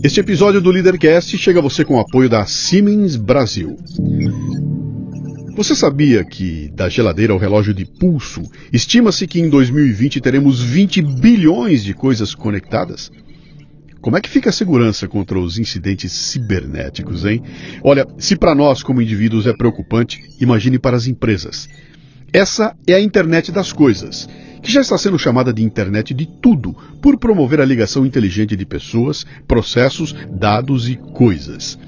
Este episódio do Leadercast chega a você com o apoio da Siemens Brasil. Você sabia que, da geladeira ao relógio de pulso, estima-se que em 2020 teremos 20 bilhões de coisas conectadas? Como é que fica a segurança contra os incidentes cibernéticos, hein? Olha, se para nós como indivíduos é preocupante, imagine para as empresas. Essa é a internet das coisas que já está sendo chamada de internet de tudo, por promover a ligação inteligente de pessoas, processos, dados e coisas.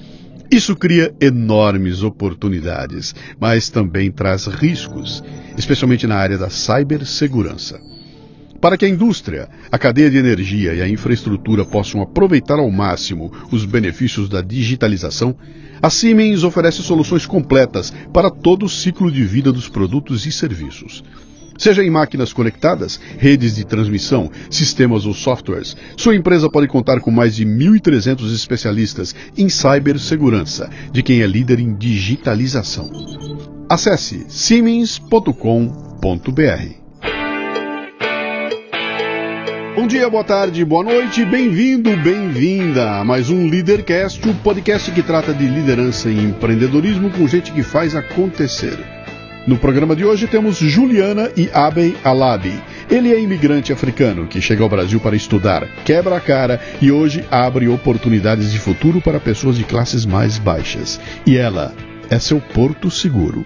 Isso cria enormes oportunidades, mas também traz riscos, especialmente na área da cibersegurança. Para que a indústria, a cadeia de energia e a infraestrutura possam aproveitar ao máximo os benefícios da digitalização, a Siemens oferece soluções completas para todo o ciclo de vida dos produtos e serviços. Seja em máquinas conectadas, redes de transmissão, sistemas ou softwares, sua empresa pode contar com mais de 1.300 especialistas em cibersegurança, de quem é líder em digitalização. Acesse siemens.com.br. Bom dia, boa tarde, boa noite, bem-vindo, bem-vinda a mais um Leadercast, o podcast que trata de liderança e empreendedorismo com gente que faz acontecer. No programa de hoje temos Juliana e Abey Alabi. Ele é imigrante africano que chega ao Brasil para estudar, quebra a cara e hoje abre oportunidades de futuro para pessoas de classes mais baixas. E ela é seu porto seguro.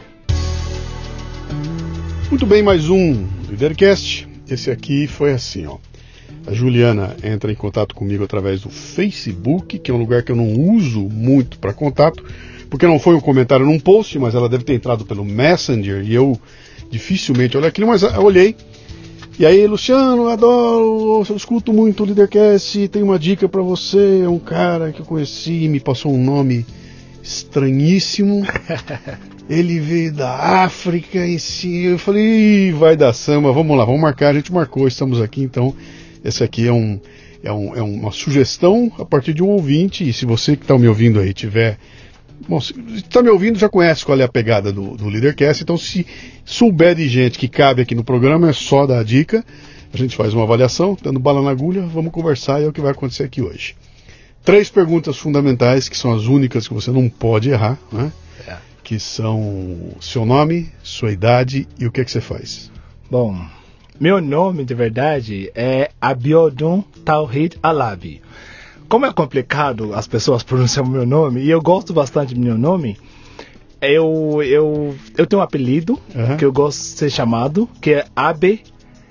Muito bem, mais um Leadercast. Esse aqui foi assim, ó. A Juliana entra em contato comigo através do Facebook, que é um lugar que eu não uso muito para contato porque não foi um comentário num post, mas ela deve ter entrado pelo Messenger e eu dificilmente olhei aquilo, mas eu olhei. E aí, Luciano, adoro, eu escuto muito o Leadercast, tem uma dica para você, é um cara que eu conheci, me passou um nome estranhíssimo. Ele veio da África em si. Eu falei, vai dar samba, vamos lá, vamos marcar. A gente marcou, estamos aqui, então. Esse aqui é um, é, um, é uma sugestão a partir de um ouvinte. E se você que está me ouvindo aí tiver Bom, se está me ouvindo, já conhece qual é a pegada do, do Leadercast, então se souber de gente que cabe aqui no programa, é só dar a dica. A gente faz uma avaliação, dando bala na agulha, vamos conversar e é o que vai acontecer aqui hoje. Três perguntas fundamentais, que são as únicas que você não pode errar, né? É. Que são seu nome, sua idade e o que, é que você faz. Bom, meu nome de verdade é Abiodun Tawhid Alabi como é complicado as pessoas pronunciar o meu nome, e eu gosto bastante do meu nome, eu, eu, eu tenho um apelido uhum. que eu gosto de ser chamado, que é Abe,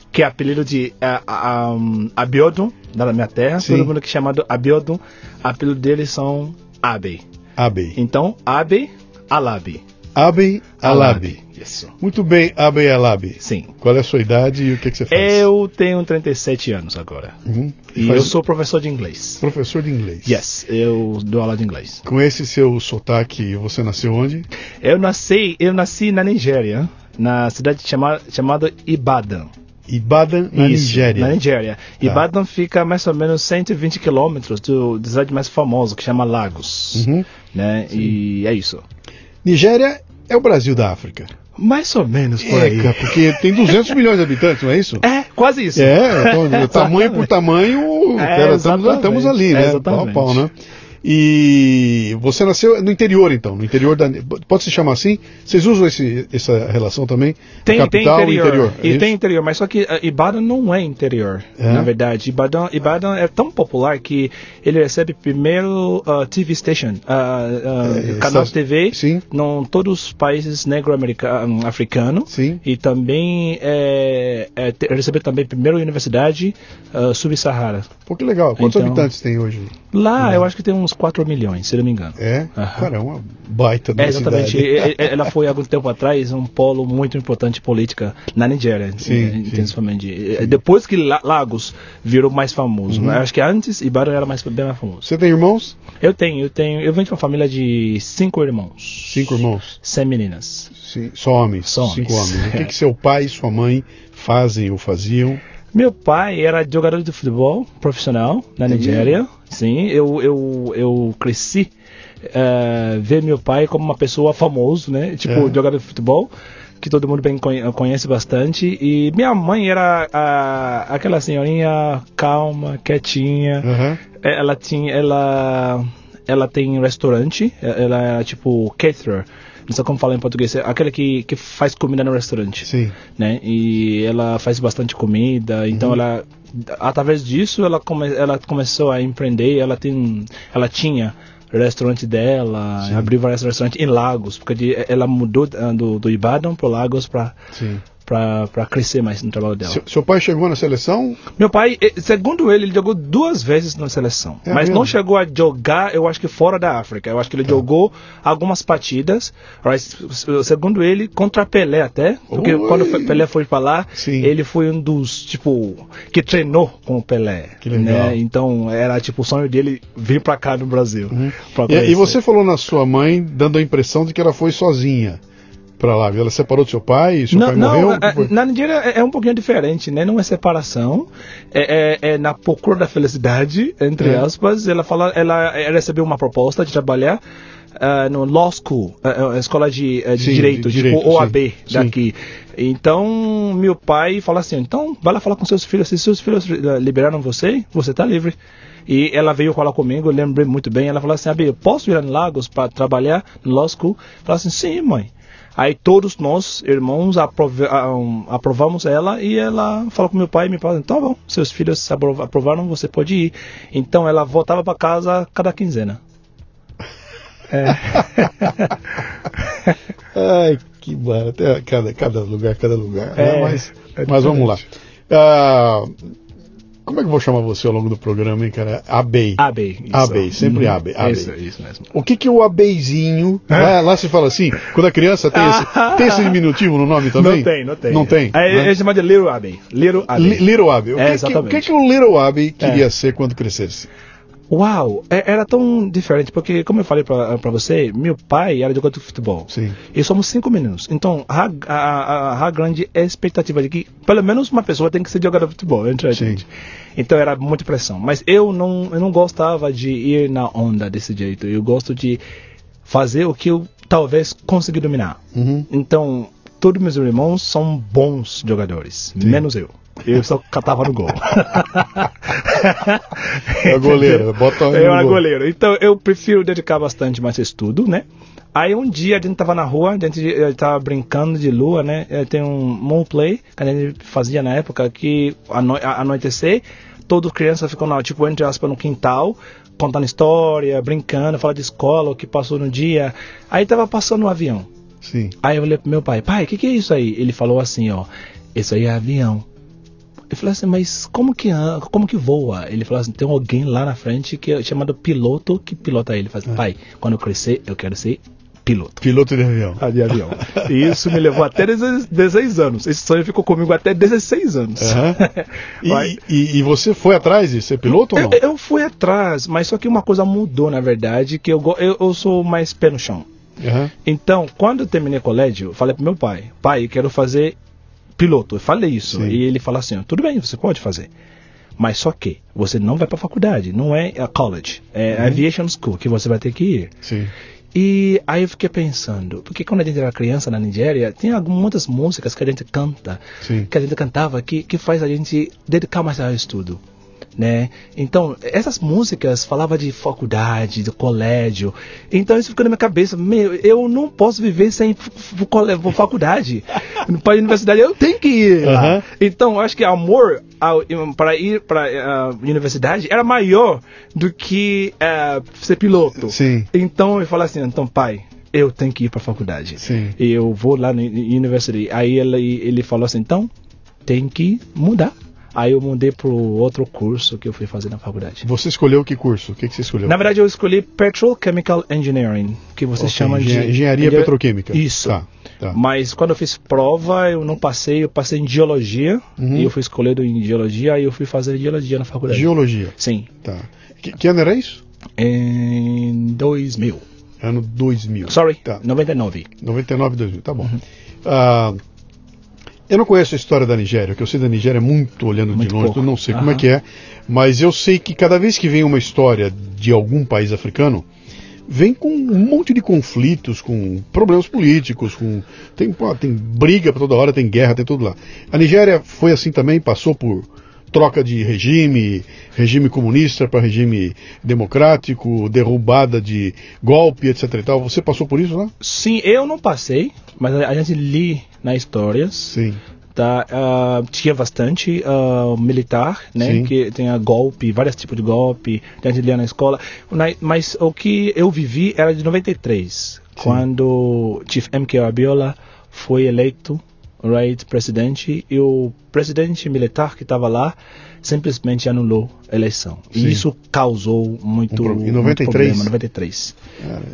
que é apelido de uh, um, Abiodun, da minha terra. Sim. Todo mundo que é chamado Abiodun, apelido deles são Abe. Abe. Então, Abe Alabi. Abe Alabi. Isso. Muito bem, Abe Alabi. Sim. Qual é a sua idade e o que, que você faz? Eu tenho 37 anos agora. Uhum. E, faz... eu sou professor de inglês. Professor de inglês? Yes, eu dou aula de inglês. Com esse seu sotaque, você nasceu onde? Eu nasci, eu nasci na Nigéria, na cidade chamada, chamada Ibadan. Ibadan, na Isso, Nigéria. Na Nigéria. Tá. Ibadan fica mais ou menos 120 quilômetros do, da cidade mais famosa, que chama Lagos. Uhum. Né? E é isso. Nigéria é o Brasil da África. Mais ou menos por é, aí. porque tem 200 milhões de habitantes, não é isso? É, quase isso. É, então, tamanho por tamanho, é, cara, estamos, ali, né? Pau a pau, né? E você nasceu no interior, então, no interior da. Pode se chamar assim? Vocês usam esse, essa relação também? Tem, capital, tem interior. interior é e tem interior, mas só que uh, Ibadan não é interior, é? na verdade. Ibadan, Ibadan é tão popular que ele recebe primeiro uh, TV station, uh, é, canal de TV, sim. em todos os países negro-africanos. Sim. E também é, é, recebe também primeiro universidade uh, subsaara. Pô, que legal. Quantos então, habitantes tem hoje? Lá, eu acho que tem uns 4 milhões, se não me engano. É? Uhum. Cara, é uma baita é, Exatamente. Ela foi, há algum tempo atrás, um polo muito importante política na Nigéria, sim, intensamente. Sim. Depois que Lagos virou mais famoso. Uhum. Né? Acho que antes Ibadan era mais, bem mais famoso. Você tem irmãos? Eu tenho, eu tenho. Eu venho de uma família de cinco irmãos. Cinco irmãos? Sem meninas. Sim, só homens? Só homens. Cinco homens. O que, que seu pai e sua mãe fazem ou faziam? Meu pai era jogador de futebol profissional na Nigéria. Sim, eu, eu, eu cresci uh, ver meu pai como uma pessoa famosa, né? Tipo, é. jogador de futebol. que todo mundo bem conhe- conhece bastante. E minha mãe era a, aquela senhorinha calma, quietinha. É, Ela tinha, ela, ela tem restaurante. Ela é tipo caterer. Não sei como falar em português. É aquele que, que faz comida no restaurante Sim. né? E ela faz bastante comida, então Uhum. ela através disso ela come, ela começou a empreender, ela tem ela tinha restaurante dela, Sim. abriu vários restaurantes em Lagos, porque ela mudou ah, do, do Ibadan para Lagos para. Para crescer mais no trabalho dela. Seu, seu pai chegou na seleção? Meu pai, eh, segundo ele, ele jogou duas vezes na seleção. É mas mesmo? não chegou a jogar, eu acho que fora da África. Eu acho que ele jogou algumas partidas, right, segundo ele, contra Pelé até. Porque Oi. quando Pelé foi pra lá, Sim. ele foi um dos, tipo, que treinou com o Pelé. Que legal. Né? Então, era tipo o sonho dele vir pra cá no Brasil. Uhum. E, e você falou na sua mãe, dando a impressão de que ela foi sozinha pra lá. Ela separou do seu pai seu não, pai não, morreu? a- foi? na Nigéria é, é um pouquinho diferente, né? Não é separação, é, é- é na procura da felicidade, entre É. aspas. Ela fala, ela, ela recebeu uma proposta de trabalhar ah, no law school, ah, escola de, ah, de Sim, de direito, direito, tipo OAB sim, daqui. Então meu pai fala assim, então vai lá falar com seus filhos, se seus filhos liberaram você, você tá livre. E ela veio falar comigo, eu lembrei muito bem. Ela falou assim: Abi, eu posso ir em Lagos para trabalhar no Law School? Falei assim: sim, mãe. Aí todos nós, irmãos, aprove- ah, aprovamos ela e ela falou com meu pai e meu pai, então bom, seus filhos aprov- aprovaram, você pode ir. Então ela voltava para casa cada quinzena. É. Ai, que barato. É, cada, cada lugar, cada lugar. né? É, mas é mas vamos lá. Ah, como é que eu vou chamar você ao longo do programa, hein, cara? Abei. Abei. isso. Abei, sempre Uhum. Abei, Abei. Isso, isso mesmo. O que que o abeizinho... Lá, lá se fala assim, quando a criança tem esse, tem esse diminutivo no nome também? Não tem, não tem. Não tem? É, né? é chamado de Little Abbey. Little Abbey. Li- Little Abbey. O, É, que, que, o que que o Little Abbey queria É. ser quando crescesse? Uau, é- era tão diferente, porque como eu falei pra você, meu pai era jogador de futebol. Sim. E somos cinco meninos. Então, a, a, a, a grande expectativa de que pelo menos uma pessoa tem que ser jogador de futebol entre a Sim. gente. Então era muita pressão. Mas eu não, eu não gostava de ir na onda desse jeito. Eu gosto de fazer o que eu talvez consegui dominar. Uhum. Então, todos meus irmãos são bons jogadores, menos eu. Eu só catava no gol. É goleiro, bota Eu era gol. goleiro. Então eu prefiro dedicar bastante mais estudo, né? Aí um dia a gente tava na rua, a gente eh, tava brincando de lua, né? Eh, Tem um moon play que a gente fazia na época que ano anoitecer, todas as crianças ficam lá, tipo, entre aspas, no quintal, contando história, brincando, falando de escola, o que passou no dia. Aí tava passando um avião. Sim. Aí eu olhei pro meu pai, pai, o que, que é isso aí? Ele falou assim, ó, isso aí é avião. Eu falei assim, mas como que, como que voa? Ele falou assim, tem alguém lá na frente que é chamado piloto que pilota ele. Ele falou assim, pai, quando eu crescer, eu quero ser piloto. Piloto de avião. Ah, De avião. E isso me levou até 16 16 anos. Esse sonho ficou comigo até 16 anos. Vai. E, e, e você foi atrás de ser piloto ou não? Eu, eu fui atrás, mas só que uma coisa mudou, na verdade, que eu, eu, eu sou mais pé no chão. Aham. Então, quando eu terminei colégio, eu falei pro meu pai, pai, eu quero fazer piloto. Eu falei isso. Sim. E ele falou assim, tudo bem, você pode fazer. Mas só que você não vai pra faculdade, não é a college, é Uhum. aviation school que você vai ter que ir. Sim. E aí eu fiquei pensando, porque quando a gente era criança na Nigéria, tem algumas muitas músicas que a gente canta, Sim. que a gente cantava, que, que faz a gente dedicar mais ao estudo. Né? Então, essas músicas falavam de faculdade, de colégio. Então, isso ficou na minha cabeça. Meu, eu não posso viver sem faculdade. para a universidade, eu tenho que ir. Aham. Então, eu acho que amor ao- para ir para a universidade era maior do que eh, ser piloto. Sim. Então eu falei assim, então pai, eu tenho que ir para a faculdade. Sim. E eu vou lá na uni- university. Aí ele, ele falou assim, então tem que mudar. Aí eu mudei para outro curso que eu fui fazer na faculdade. Você escolheu que curso? O que, que você escolheu? Na verdade eu escolhi Petrochemical Engineering, que você Ok, chama de engen- engenharia engen- petroquímica. Isso. Tá, tá. Mas quando eu fiz prova, eu não passei, eu passei em geologia. Uhum. E eu fui escolhido em geologia, aí eu fui fazer geologia na faculdade. Geologia. Sim. Tá. Que, que ano era isso? Em 2000. Ano 2000. Sorry, Tá. 99. 99, 2000. Tá Uhum. bom. Eu não conheço a história da Nigéria. O que eu sei da Nigéria é muito olhando Muito de longe. pouco. Eu não sei como é que é. Mas eu sei que cada vez que vem uma história de algum país africano, vem com um monte de conflitos, com problemas políticos, com tem, pô, tem briga para toda hora, tem guerra, tem tudo lá. A Nigéria foi assim também, passou por troca de regime, regime comunista para regime democrático, derrubada de golpe, etc e tal. Você passou por isso lá? Sim, eu não passei, mas a gente li nas histórias. Sim. Tá, uh, tinha bastante uh, militar, né? Sim. Que tinha golpe, vários tipos de golpe, a gente lia na escola. Na- Mas o que eu vivi era de 93, quando Chief MK Abiola foi eleito, right, presidente, e o presidente militar que estava lá simplesmente anulou eleição. Sim. E isso causou muito, Um em muito 93? problema. 93.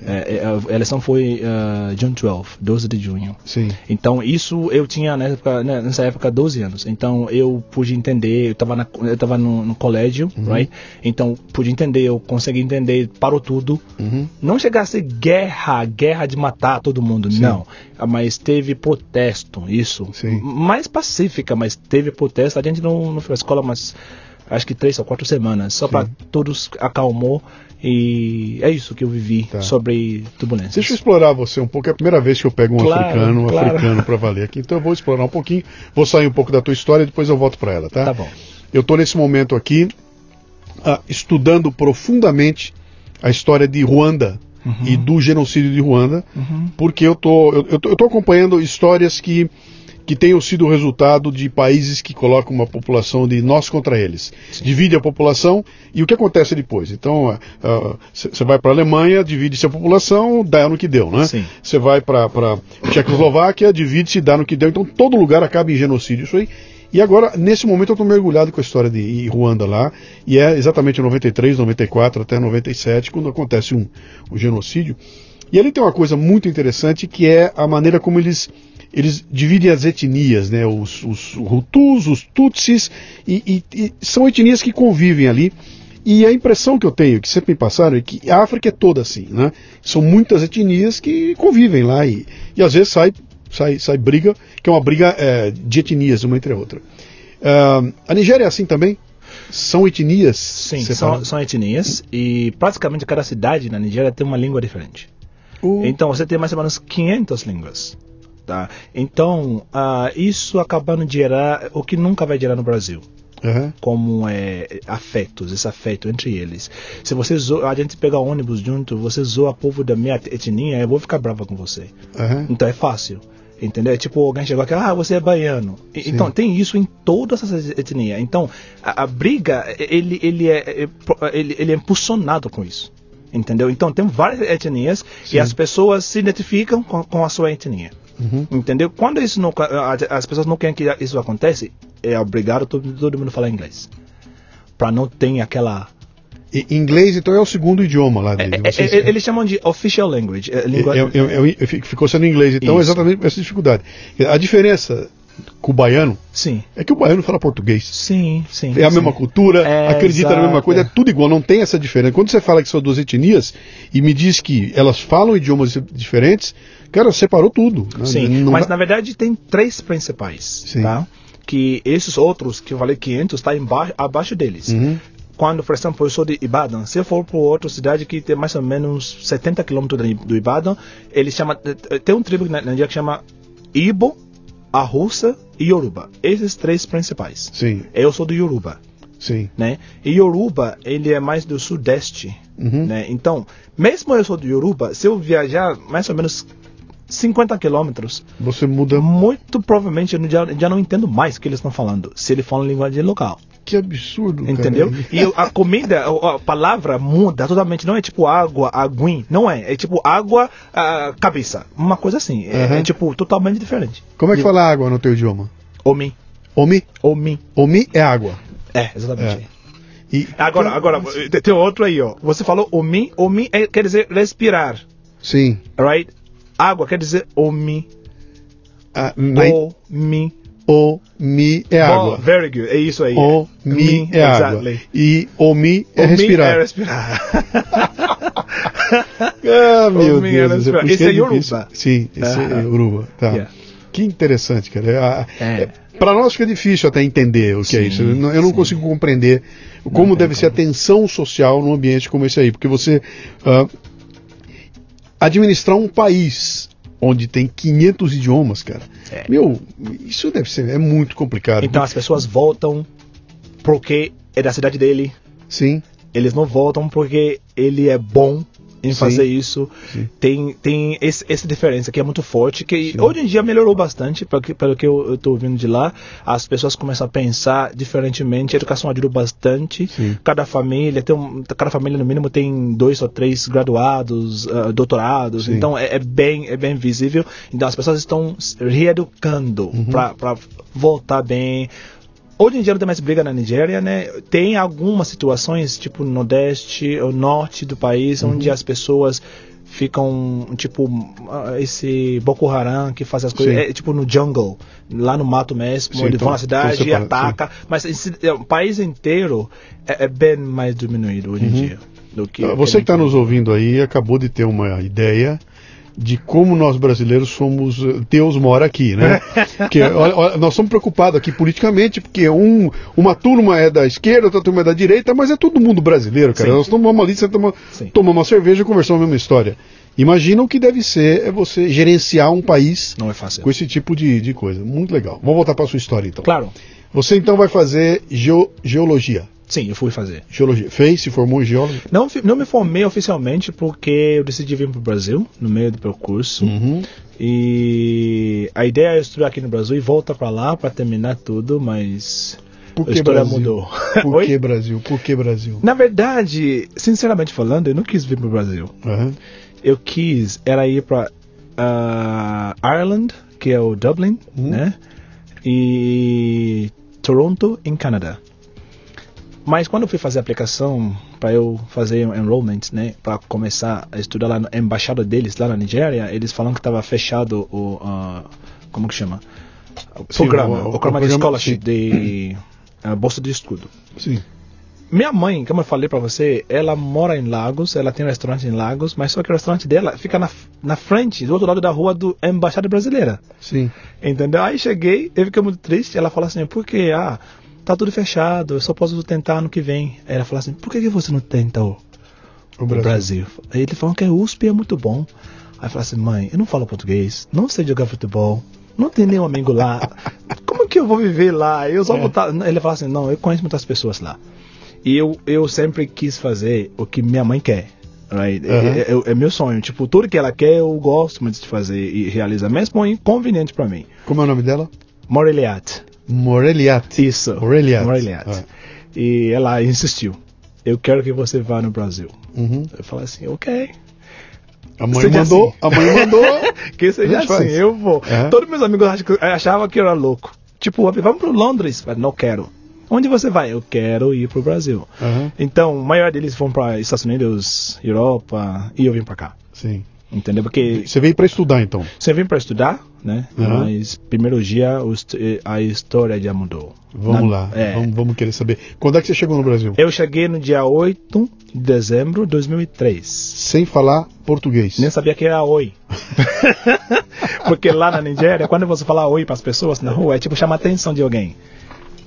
É, é, a eleição foi uh, June 12, 12 de junho. Sim. Então, isso eu tinha nessa época, né, nessa época 12 anos. Então, eu pude entender, eu estava eu tava no, no colégio, right? Então, pude entender, eu consegui entender, parou tudo. Uhum. Não chegasse guerra, guerra de matar todo mundo, não. Ah, Mas teve protesto, isso. Sim. Mais pacífica, mas teve protesto. A gente não, não foi à escola, mas acho que três ou quatro semanas, só para todos acalmou. E é isso que eu vivi Tá. sobre turbulências. Deixa eu explorar você um pouco. É a primeira vez que eu pego um Claro, africano, um claro. africano para valer aqui. Então eu vou explorar um pouquinho, vou sair um pouco da tua história e depois eu volto para ela, tá? Tá bom. Eu estou nesse momento aqui ah, estudando profundamente a história de Ruanda e do genocídio de Ruanda, porque eu tô, eu, eu tô, eu tô acompanhando histórias que que tenham sido o resultado de países que colocam uma população de nós contra eles. Divide a população e o que acontece depois? Então, você vai para a Alemanha, divide-se a população, dá no que deu, né? Você vai para Tchecoslováquia, divide-se, dá no que deu. Então, todo lugar acaba em genocídio. Isso aí. E agora, nesse momento, eu estou mergulhado com a história de Ruanda lá, e é exatamente em 93, 94 até 97, quando acontece um, um genocídio. E ali tem uma coisa muito interessante que é a maneira como eles, eles dividem as etnias, né? Os, os Hutus, os Tutsis, e, e- e são etnias que convivem ali. E a impressão que eu tenho, que sempre me passaram, é que a África é toda assim, né? São muitas etnias que convivem lá e, e às vezes sai, sai, sai briga, que é uma briga é, de etnias, uma entre a outra. Ah, a Nigéria é assim também? São etnias? Sim, são, são etnias e praticamente cada cidade na Nigéria tem uma língua diferente. Então você tem mais ou menos 500 línguas. Tá? Então ah, isso acaba de gerar o que nunca vai gerar no Brasil. Aham. Como é afetos, esse afeto entre eles. Se você zoa, a gente pega ônibus junto, você zoa povo da minha etnia, eu vou ficar brava com você. Aham. Então é fácil. Entendeu? É tipo, alguém chegou aqui, ah, você é baiano. Sim. Então, tem isso em todas as etnias. Então, a, a briga, ele, ele, é, é ele, ele é impulsionado com isso. Entendeu? Então, tem várias etnias Sim. e as pessoas se identificam com, com a sua etnia. Uhum. Entendeu? Quando isso não, as pessoas não querem que isso acontece, é obrigado todo, todo mundo falar inglês. Pra não ter aquela... E inglês, então, é o segundo idioma lá dele. É- Vocês- é- eles chamam de official language. é, língua- É- é- é- é- ficou sendo inglês, então Isso. exatamente essa dificuldade. A diferença com o baiano Sim, é que o baiano fala português. sim, sim. É a sim. mesma cultura, É, acredita na mesma exato, coisa, é é. tudo igual, não tem essa diferença. Quando você fala que são duas etnias e me diz que elas falam idiomas diferentes, cara, separou tudo. né? Sim, Não mas dá- na verdade tem três principais, Sim. tá? Que esses outros, que eu falei 500, está abaixo deles. Uhum. Quando, por exemplo, eu sou de Ibadan, se eu for para outra cidade que tem mais ou menos 70 quilômetros do Ibadan, eles chamam, tem um tribo na Índia que chama Ibo, Arusa e Yoruba. Esses três principais. Sim, Eu sou do Yoruba sim. né? E Yoruba, ele é mais do sudeste, Uhum. né? Então, mesmo eu sou do Yoruba, se eu viajar mais ou menos 50 quilômetros, Você muda. muito provavelmente eu já, já não entendo mais o que eles estão falando, se eles falam linguagem local, Que absurdo. cara. entendeu? E a comida, a palavra muda totalmente, não é tipo água, aguim, não é, é tipo água, ah, cabeça, uma coisa assim, é, Uhum. é tipo totalmente diferente. Como é que fala água no teu idioma? Omi, Omi? omi, Omi é água. é, exatamente. É. E, Agora, agora, tem outro aí, ó. Você falou omi, omi é- quer dizer respirar, Sim. right? Água quer dizer omi, Ah, na- omi. Omi é Oh, água. very good, é isso aí. Omi é água. exactly. E omi é Omi respirar. é respirar. Ah, meu é Deus. respirar. por isso Esse é difícil. Yoruba. Sim, esse é Aham. Yoruba. Tá. Yeah. Que interessante, cara. Ah, É. Para nós fica difícil até entender o que é Sim, isso. Eu não, eu não consigo compreender como tem deve ser a tensão social num ambiente como esse aí, porque você ah, administrar um país onde tem 500 idiomas, cara. É. Meu, isso deve ser é muito complicado. Então as pessoas voltam porque é da cidade dele. Sim. Eles não voltam porque ele é bom em Sim. fazer isso. Sim. Tem, tem esse, essa diferença que é muito forte, que Sim. hoje em dia melhorou bastante, pelo que, pelo que eu estou ouvindo de lá. As pessoas começam a pensar diferentemente, a educação ajuda bastante. Cada família tem um, cada família no mínimo tem dois ou três graduados, ah, doutorados, então é, é bem é bem visível. Então as pessoas estão reeducando Uhum. para voltar bem. Hoje em dia não tem mais briga na Nigéria, né? Tem algumas situações, tipo no Nordeste ou Norte do país, Uhum. onde as pessoas ficam, tipo, ah, esse Boko Haram que faz as coisas, Sim. é, tipo no jungle, lá no mato mesmo, Sim, eles então- vão na cidade e ataca, mas esse, é, o país inteiro é, é bem mais diminuído hoje em dia. Do que, Ah, Você que está nos ouvindo aí acabou de ter uma ideia de como nós brasileiros somos. eh, Deus mora aqui, né? Porque olha, olha, nós somos preocupados aqui politicamente, porque um, uma turma é da esquerda, outra turma é da direita, mas é todo mundo brasileiro, cara. Sim. Nós tomamos ali, sentamos, Sim. tomamos uma cerveja e conversamos a mesma história. Imagina o que deve ser é você gerenciar um país Não é fácil. com esse tipo de, de coisa. Muito legal. Vamos voltar para sua história então. Claro, Você então vai fazer geo- geologia. Sim, eu fui fazer. Geologia. Fez, se formou em geologia? Não, não me formei oficialmente porque eu decidi vir para o Brasil no meio do percurso. Uhum. E a ideia é estudar aqui no Brasil e voltar para lá para terminar tudo, mas Por a que história Brasil? mudou. Por Oi? que Brasil? Por que Brasil? Na verdade, sinceramente falando, eu não quis vir para o Brasil. Aham. Eu quis era ir para Ireland, que é o Dublin, Uhum. né? E Toronto, em Canadá. Mas quando eu fui fazer a aplicação para eu fazer um enrollment, né, para começar a estudar lá na embaixada deles lá na Nigéria, eles falaram que estava fechado o ah, como que chama? O Sim, programa, o- o, o- programa de scholarship de ah, bolsa de estudo. Sim. Minha mãe, como eu falei pra você, ela mora em Lagos, ela tem um restaurante em Lagos, mas só que o restaurante dela fica na, na frente, do outro lado da rua do Embaixada Brasileira. Sim. Entendeu? Aí cheguei, eu fiquei muito triste, ela falou assim, por quê? Ah, tá tudo fechado, eu só posso tentar ano que vem. Aí ela falou assim, por que, que você não tenta o, O o Brasil. Brasil? Aí ele falou que a USP é muito bom. Aí eu falei assim, mãe, eu não falo português, não sei jogar futebol, não tem nenhum amigo lá. Como que eu vou viver lá? Eu só É. tá... Ele falou assim, não, eu conheço muitas pessoas lá. E eu, eu sempre quis fazer o que minha mãe quer. Right? Uhum. É, é- é meu sonho. Tipo, tudo que ela quer, eu gosto muito de fazer e realizar, mesmo inconveniente pra mim. Como é o nome dela? Moreliat. Moreliat. Isso. Moreliat. Moreliat. Ah. E ela insistiu. Eu quero que você vá no Brasil. Uhum. Eu falei assim, ok. A mãe Seja mandou. assim. A mãe mandou. Que seja assim, faz. eu vou. É. Todos meus amigos ach- achavam que eu era louco. Tipo, vamos pro Londres. Mas não quero. Onde você vai? Eu quero ir pro Brasil. Aham. Então, a maioria deles vão para Estados Unidos, Europa, e eu vim para cá. Sim. Entendeu? Porque Você veio para estudar então. você vem para estudar, né? Uhum. Mas primeiro dia o est- a história já mudou. Vamos Na- lá. É. Vamos, vamos querer saber. Quando é que você chegou no Brasil? Eu cheguei no dia 8 de dezembro de 2003. Sem falar português. Nem sabia que era oi. Porque lá na Nigéria, quando você fala oi para as pessoas na rua, é tipo chamar a atenção de alguém.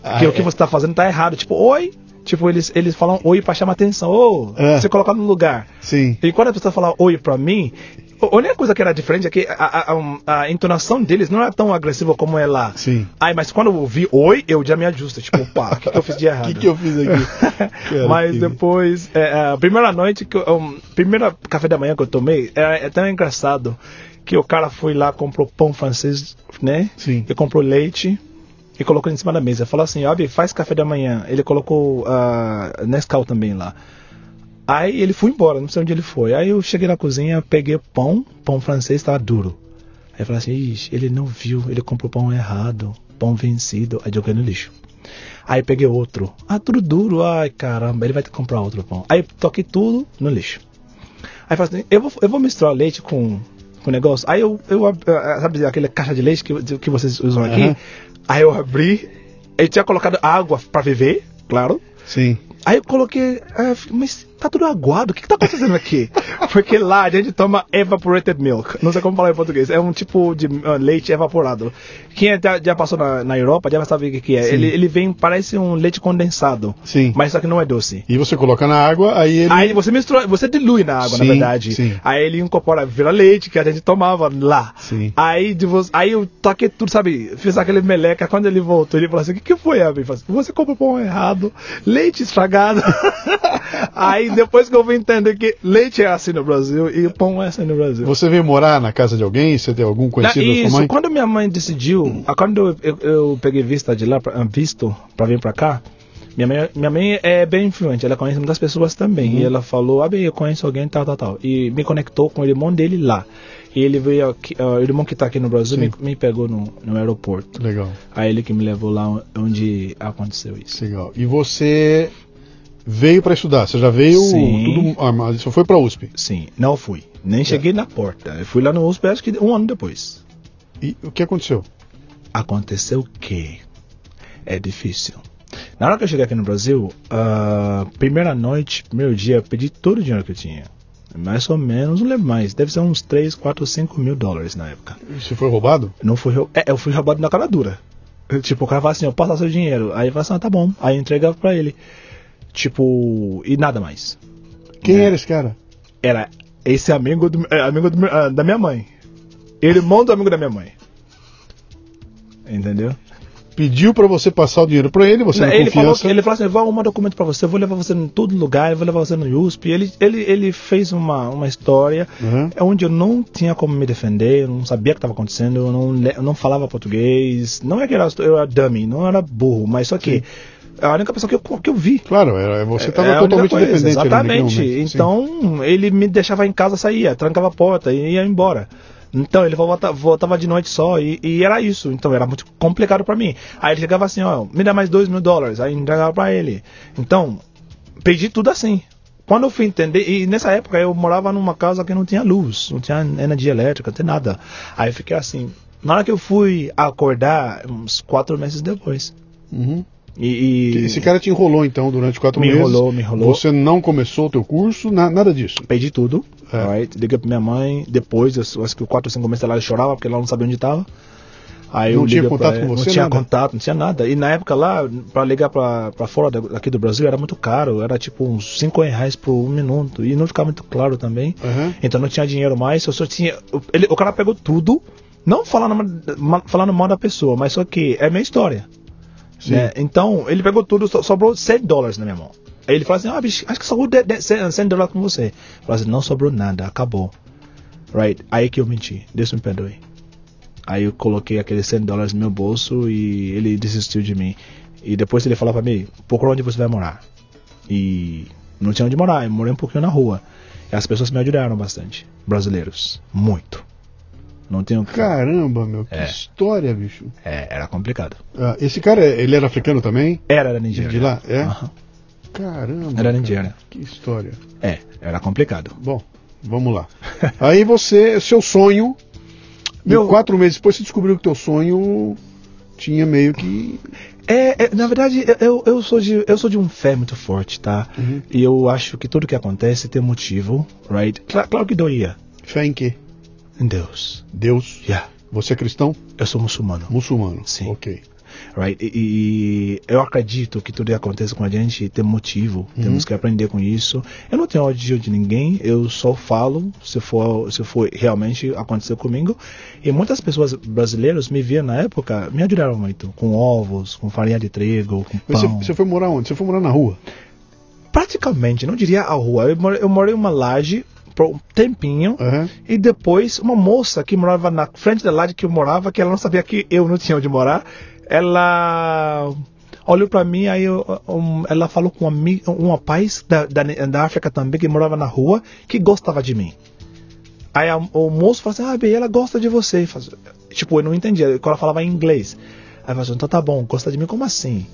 Ah, que o é. que você está fazendo tá errado. Tipo, oi. Tipo, eles, eles falam oi para chamar atenção. Ô, É. você colocar no lugar. Sim. E quando a pessoa fala oi pra mim, a única coisa que era diferente é que a, a- a- entonação deles não era tão agressiva como é lá. Sim. Ai, mas quando eu ouvi oi, eu já me ajusto. Tipo, opa, o que, que eu fiz de O errado? que, que eu fiz aqui? Cara, Mas que- depois, é, a primeira noite, que eu, um, primeira café da manhã que eu tomei, é, é tão engraçado que o cara foi lá, comprou pão francês, né? Sim. E comprou leite e colocou em cima da mesa. Falou assim, Abi, faz café da manhã. Ele colocou uh, Nescau também lá. Aí ele foi embora, não sei onde ele foi. Aí eu cheguei na cozinha, peguei pão, pão francês estava duro. Aí eu falei assim, Ixi, ele não viu, ele comprou pão errado, pão vencido. Aí joguei no lixo. Aí peguei outro. Ah, tudo duro. Ai, caramba, ele vai ter que comprar outro pão. Aí toquei tudo no lixo. Aí falei assim, eu vou, eu vou misturar leite com com o negócio. Aí eu, eu ab- ah, sabe aquela caixa de leite que, que vocês usam aqui? Aham. Aí eu abri, ele tinha colocado água para viver, claro. Sim. Aí eu coloquei, ah, mas tá tudo aguado, o que, que tá acontecendo aqui? Porque lá a gente toma evaporated milk, não sei como falar em português, é um tipo de uh, leite evaporado. Quem já, já passou na, na, Europa já vai saber o que, que é. Ele, ele, vem, parece um leite condensado, sim. mas só que não é doce. E você coloca na água, aí ele... Aí você mistura, você dilui na água, sim, na verdade. Sim. Aí ele incorpora, vira leite que a gente tomava lá. Sim. Aí, de, aí eu toquei tudo, sabe, fiz aquele meleca, quando ele voltou, ele falou assim, o que, que foi, Abby? Assim, você comprou pão errado, leite estragado. aí depois que eu vim entender que leite é assim no Brasil e pão é assim no Brasil. Você veio morar na casa de alguém? Você tem algum conhecido da sua mãe? quando minha mãe decidiu, quando eu, eu, eu peguei vista de lá, visto para vir para cá, minha mãe, minha mãe é bem influente, ela conhece muitas pessoas também. Uhum. E ela falou, ah, bem, eu conheço alguém, tal, tal, tal. E me conectou com o irmão dele lá. E ele veio aqui, uh, o irmão que está aqui no Brasil me, me, pegou no, no aeroporto. Legal. Aí ele que me levou lá onde aconteceu isso. Legal. E você veio para estudar? Você já veio Sim. tudo armado? Só foi para USP? Sim, não fui. Nem é. cheguei na porta. Eu fui lá no USP acho que um ano depois. E o que aconteceu? Aconteceu o quê? É difícil. Na hora que eu cheguei aqui no Brasil, uh, primeira noite, primeiro dia, eu pedi todo o dinheiro que eu tinha. Mais ou menos, não lembro mais. Deve ser uns 3, 4, 5 mil dólares na época. Você foi roubado? Não fui É, eu fui roubado na cara dura. Tipo, o cara fala assim, eu posso dar seu dinheiro. Aí eu falo assim, ah, tá bom. Aí eu entregava pra ele. Tipo, e nada mais. Quem é. era esse cara? Era esse amigo, do, é, amigo do, ah, da minha mãe. Irmão do amigo da minha mãe. Entendeu? pediu para você passar o dinheiro para ele, você não, ele confiança. Falou, ele falou assim, vou arrumar documento para você, vou levar você em todo lugar, vou levar você no USP. Ele, ele, ele fez uma, uma história uhum. onde eu não tinha como me defender, eu não sabia o que estava acontecendo, eu não, eu não falava português. Não é que era, eu era dummy, não era burro, mas só que... Sim. A única pessoa que eu, que eu vi. Claro, você estava é, totalmente independente. Exatamente. Então, ele me deixava em casa, saía, trancava a porta e ia embora. Então ele voltava, voltava de noite só e, e, era isso. Então era muito complicado para mim. Aí ele chegava assim, ó, me dá mais dois mil dólares. Aí entregava para ele. Então, pedi tudo assim. Quando eu fui entender, e nessa época eu morava numa casa que não tinha luz, não tinha energia elétrica, não tinha nada. Aí eu fiquei assim. Na hora que eu fui acordar, uns quatro meses depois. Uhum. E, e, Esse cara te enrolou então durante quatro me meses? Me enrolou, me enrolou. Você não começou o teu curso, na, nada disso? Perdi tudo. É. Right? Liguei pra minha mãe, depois, eu, acho que quatro ou cinco meses ela chorava porque ela não sabia onde estava. Aí não tinha contato com você? Não tinha nada? contato, não tinha nada. E na época lá, para ligar para fora daqui do Brasil era muito caro, era tipo uns 5 reais por um minuto. E não ficava muito claro também. Uhum. Então não tinha dinheiro mais, eu só tinha. Ele, o cara pegou tudo, não falando, falando mal da pessoa, mas só que é minha história. Né? Então, ele pegou tudo, sobrou 100 dólares na minha mão. Aí ele falou assim: ah, bicho, acho que sobrou 100 dólares com você. Falou assim: não sobrou nada, acabou. Right? Aí que eu menti. Deus me perdoe. Aí eu coloquei aqueles 100 dólares no meu bolso e ele desistiu de mim. E depois ele falou pra mim: procura onde você vai morar. E não tinha onde morar, eu morei um pouquinho na rua. E as pessoas me ajudaram bastante. Brasileiros. Muito. Não tenho. Caramba, meu, que é. história, bicho. É, era complicado. Ah, esse cara, ele era africano também? Era, era Nigéria. De lá? É? Uhum. Caramba. Era Nigéria. Que história. É, era complicado. Bom, vamos lá. Aí você, seu sonho, meu... quatro meses depois você descobriu que teu sonho tinha meio que é, é, na verdade, eu, eu, sou de, eu sou de um fé muito forte, tá? Uhum. E eu acho que tudo que acontece tem motivo, right? Claro, claro que doía. Fé em quê? Em Deus. Deus? Yeah. Você é cristão? Eu sou muçulmano. Muçulmano. Sim. Ok. Right? E, e, eu acredito que tudo que acontece com a gente tem motivo. Uhum. Temos que aprender com isso. Eu não tenho ódio de ninguém. Eu só falo se for, se for realmente acontecer comigo. E muitas pessoas brasileiras me viam na época, me ajudaram muito. Com ovos, com farinha de trigo, com pão. Você, você foi morar onde? Você foi morar na rua? Praticamente, não diria a rua. Eu morei, eu morei em uma laje por um tempinho. Uhum. E depois, uma moça que morava na frente da laje que eu morava, que ela não sabia que eu não tinha onde morar, ela olhou para mim, aí eu, um, ela falou com um, um rapaz da, da, da, África também, que morava na rua, que gostava de mim. Aí a, o moço falou assim, ah, bem, ela gosta de você. Faz, tipo, eu não entendia, quando ela falava em inglês. Aí eu falei assim, então tá bom, gosta de mim, como assim?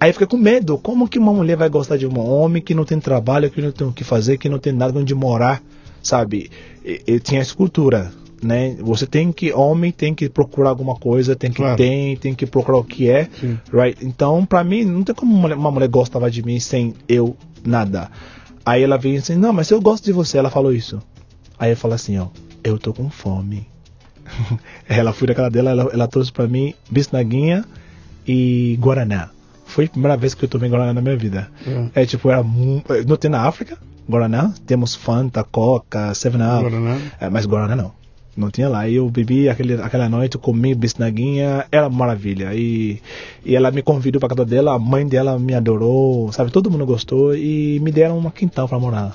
Aí fiquei com medo. Como que uma mulher vai gostar de um homem que não tem trabalho, que não tem o que fazer, que não tem nada onde morar, sabe? E, e tinha escultura. né? Você tem que, homem tem que procurar alguma coisa, tem que Claro. tem, tem que procurar o que é, Sim. right? Então, pra mim, não tem como uma mulher, uma mulher gostava de mim sem eu nada. Aí ela veio assim, não, mas eu gosto de você. Ela falou isso. Aí eu falo assim, ó, eu tô com fome. ela foi casa dela, ela, ela trouxe pra mim bisnaguinha e guaraná. Foi a primeira vez que eu tomei guaraná na minha vida. É tipo, era não tem na África, guaraná. Temos Fanta, Coca, Seven Up. Guaraná. É, mas Guaraná não. Não tinha lá. E eu bebi aquele, aquela noite, comi bisnaguinha, era maravilha. E, e ela me convidou pra casa dela, a mãe dela me adorou, sabe? Todo mundo gostou e me deram uma quintal pra morar.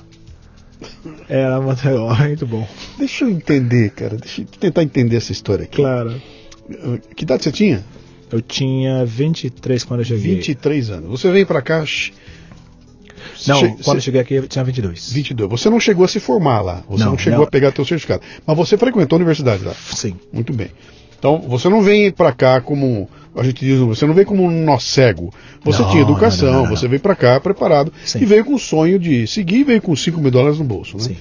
Era muito, bom. Deixa eu entender, cara. Deixa eu tentar entender essa história aqui. Claro. Que idade você tinha? Eu tinha 23 quando eu cheguei. 23 anos. Você veio pra cá. Não, che- quando eu cheguei aqui eu tinha 22. 22. Você não chegou a se formar lá. Você não, Não, chegou não. a pegar teu certificado. Mas você frequentou a universidade lá. Sim. Muito bem. Então, você não vem pra cá como. A gente diz, você não veio como um nó cego. Você Não, tinha educação, não, não, você veio pra cá preparado Sim. e veio com o sonho de seguir e veio com 5 mil dólares no bolso. Né? Sim.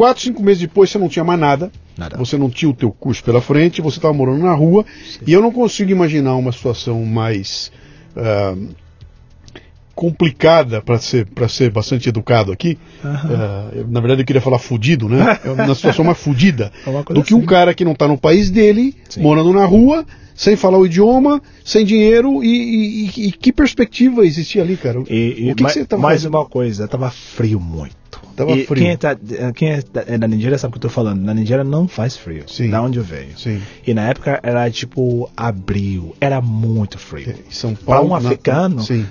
Quatro, cinco meses depois você não tinha mais nada. Nada. Você não tinha o teu curso pela frente, você estava morando na rua. E eu não consigo imaginar uma situação mais ah, complicada para ser para ser bastante educado aqui. Ah, eu, na verdade eu queria falar fudido, né? É uma situação mais fudida É do que um assim. cara que não está no país dele, Sim. morando na rua, sem falar o idioma, sem dinheiro e, e- e- que perspectiva existia ali, cara? E, o que, que mais, você estava mais fazendo? uma coisa, tava frio muito. Tava E frio. Quem, tá, quem é da, é da Nigéria sabe o que eu tô falando. Na Nigéria não faz frio. Sim. Da onde eu venho. Sim. E na época era tipo abril. Era muito frio. São Para Paulo. um na- africano, sim.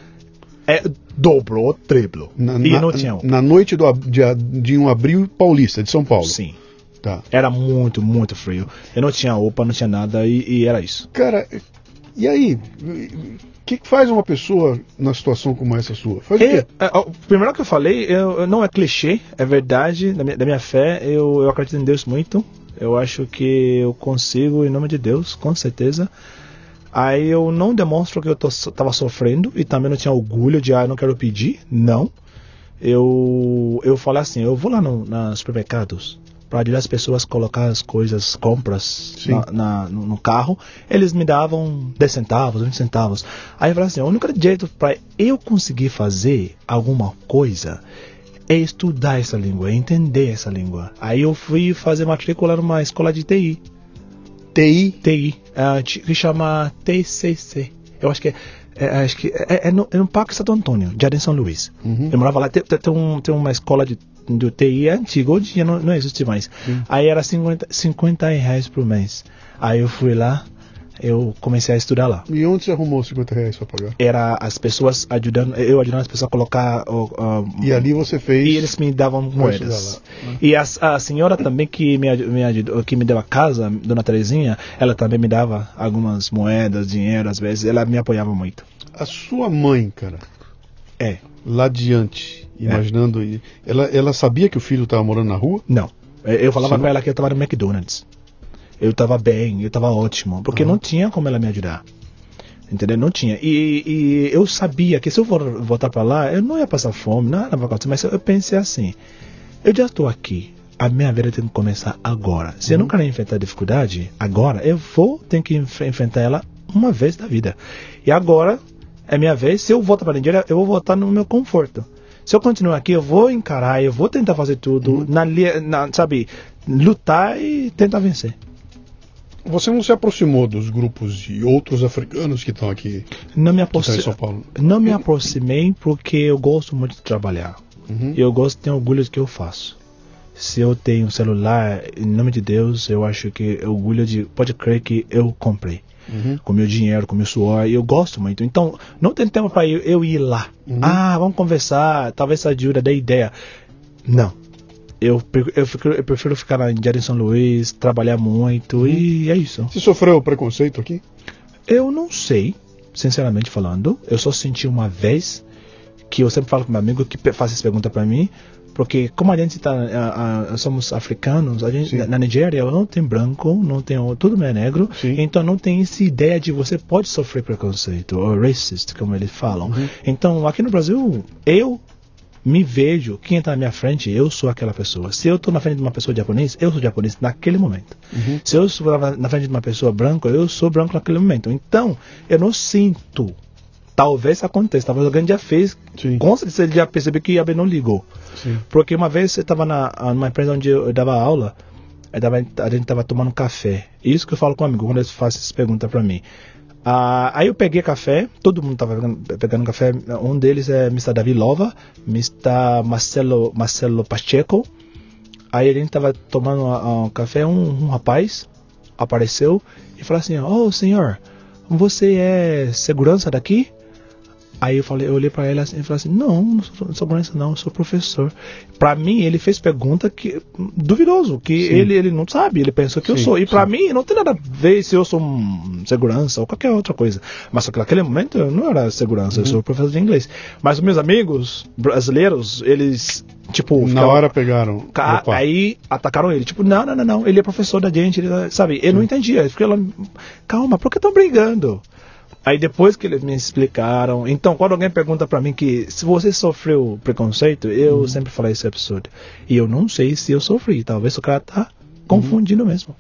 É dobrou, triplo. Na, e na- não tinha um. na noite do, de, de um abril paulista, de São Paulo. Sim. Tá. Era muito, muito frio. Eu não tinha roupa, não tinha nada e, e era isso. Cara, e aí? O que, que faz uma pessoa na situação como essa sua? Faz o É, quê? é, ó, primeiro que eu falei, eu, eu- não é clichê, é verdade. Da minha, da minha fé, eu, eu acredito em Deus muito. Eu acho que eu consigo, em nome de Deus, com certeza. Aí eu não demonstro que eu tô, so- tava sofrendo e também não tinha orgulho de, ah, eu não quero pedir. Não. Eu, eu falei assim, eu vou lá no, nos supermercados para ajudar as pessoas a colocar as coisas, compras na, na- no, no carro. Eles me davam 10 centavos, 20 centavos. Aí eu falei assim, o único jeito para eu conseguir fazer alguma coisa é estudar essa língua, é entender essa língua. Aí eu fui fazer matrícula numa escola de TI. TI. TI, ti- que chama TCC. Eu acho que é, é, acho que é, é no, é no Parque Santo Antônio, Jardim São Luís. Uhum. Eu morava lá, tem, tem, um, tem uma escola de, de TI antiga, hoje não, não existe mais. Aí era 50, 50 reais por mês. Aí eu fui lá, eu comecei a estudar lá. E onde você arrumou 50 reais pra pagar? Era as pessoas ajudando, eu ajudando as pessoas a colocar. E ali você fez. e eles me davam moedas. lá, né? E a, a senhora também que me, me ajudou, que me deu a casa, Dona Terezinha, ela também me dava algumas moedas, dinheiro, às vezes. Ela me apoiava muito. A sua mãe, cara, É, lá adiante, imaginando. e- Ela, ela sabia que o filho estava morando na rua? não. Eu eu falava Sim. pra ela que eu tava no McDonald's. Eu tava bem, eu tava ótimo. Porque Uhum. não tinha como ela me ajudar. Entendeu? Não tinha. E, e eu sabia que se eu for voltar pra lá, eu não ia passar fome, nada vai acontecer. Mas eu pensei assim: eu já estou aqui. A minha vida tem que começar agora. Se eu não quero enfrentar dificuldade, agora eu vou ter que enf- enfrentar ela uma vez na vida. E agora é minha vez. Se eu voltar para a Nigéria, eu vou voltar no meu conforto. Se eu continuar aqui, eu vou encarar, eu vou tentar fazer tudo, na, li- na, sabe, lutar e tentar vencer. Você não se aproximou dos grupos de outros africanos que estão aqui Não me, que estão em São Paulo? não me aproximei porque eu gosto muito de trabalhar. Uhum. Eu gosto, tenho orgulho do que eu faço. Se eu tenho um celular, em nome de Deus, eu acho que orgulho de. Pode crer que eu comprei. Uhum. Com meu dinheiro, com meu suor, e eu gosto muito. Então, não tem tempo para eu, eu ir lá. Uhum. Ah, vamos conversar, talvez ajuda, dê ideia. Não. Eu, eu, eu prefiro ficar em Jardim São Luís, trabalhar muito, e é isso. Você sofreu preconceito aqui? Eu não sei, sinceramente falando. Eu só senti uma vez que eu sempre falo com meu amigo que faz essa pergunta pra mim, porque como a gente tá, somos africanos, a gente na, na Nigéria não tem branco, não tem tudo é negro, Sim. então não tem essa ideia de você pode sofrer preconceito ou racist, como eles falam. Uhum. Então aqui no Brasil eu me vejo, quem está na minha frente, eu sou aquela pessoa. Se eu estou na frente de uma pessoa japonês, eu sou japonês naquele momento. Uhum. Se eu estou na- frente de uma pessoa branca, eu sou branco naquele momento. Então, eu não sinto. Talvez aconteça, talvez alguém já fez. Sim. Com certeza ele já percebeu que a não ligou. Sim. Porque uma vez eu estava numa empresa onde eu, eu dava aula, eu dava- a gente estava tomando café. Isso que eu falo com um amigo quando eles fazem essas perguntas para mim. Ah, aí eu peguei café, todo mundo estava pegando, café. Um deles é Mr. Davi Lova, Mr. Marcelo, Marcelo Pacheco. Aí a gente estava tomando ah, um café, um, um rapaz apareceu e falou assim: Oh, senhor, você é segurança daqui? Aí eu falei, eu olhei para ele assim e falei assim, não, não sou segurança não, eu sou professor. Para mim ele fez pergunta que duvidoso, que Sim. ele ele não sabe, ele pensou que eu Sim, sou. E para sim. mim não tem nada a ver se eu sou um segurança ou qualquer outra coisa. Mas só que naquele momento eu não era segurança, eu Uhum. sou professor de inglês. Mas os meus amigos brasileiros, eles tipo Na hora pegaram. Ca-. Aí atacaram ele. Tipo, não, não, não, não. Ele é professor da gente. Ele, sabe? Eu não entendia. Eu fiquei lá, calma, por que estão brigando? Aí depois que eles me explicaram. Então, quando alguém pergunta pra mim que se você sofreu preconceito, eu Uhum. sempre falei esse absurdo. E eu não sei se eu sofri. Talvez o cara tá confundindo mesmo.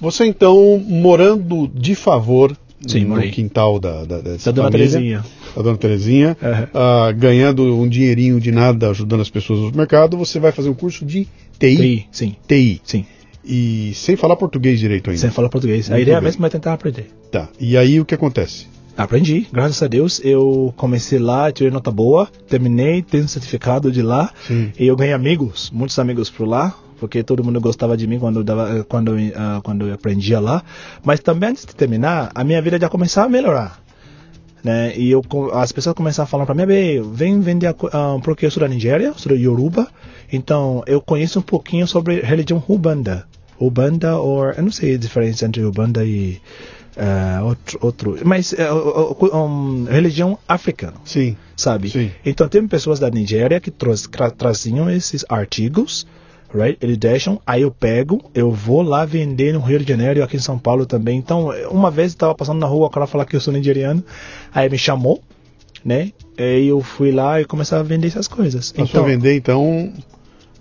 Você então morando de favor Sim, no quintal da, da, Da dona Terezinha. da dona Terezinha, Aham. ah, ganhando um dinheirinho de nada, ajudando as pessoas no mercado, você vai fazer um curso de TI. TI, sim, TI. sim. E sem falar português direito ainda. Sem falar português. A Muito ideia bem. mesmo é tentar aprender. Tá. E aí o que acontece? Aprendi, graças a Deus. Eu comecei lá, tirei nota boa, terminei, tenho um certificado de lá. Sim. E eu ganhei amigos, muitos amigos por lá, porque todo mundo gostava de mim quando eu, dava, quando, eu, ah, quando eu aprendia lá. Mas também antes de terminar, a minha vida já começava a melhorar. Né? E eu, as pessoas começaram a falar para mim, "Bem, vem vender, ah, porque eu sou da Nigéria, sou da Yoruba, então eu conheço um pouquinho sobre religião Ubanda. Ubanda, ou eu não sei a diferença entre Ubanda e ah, outro, outro, mas o- um, religião africana Sim. sabe? Sim. Então tem pessoas da Nigéria que tra- traziam esses artigos, right? Eles deixam, aí eu pego, eu vou lá vender no Rio de Janeiro e aqui em São Paulo também. Então, uma vez eu estava passando na rua, o cara falou que eu sou nigeriano, aí me chamou, né? Aí eu fui lá e comecei a vender essas coisas. Passou então, a vender então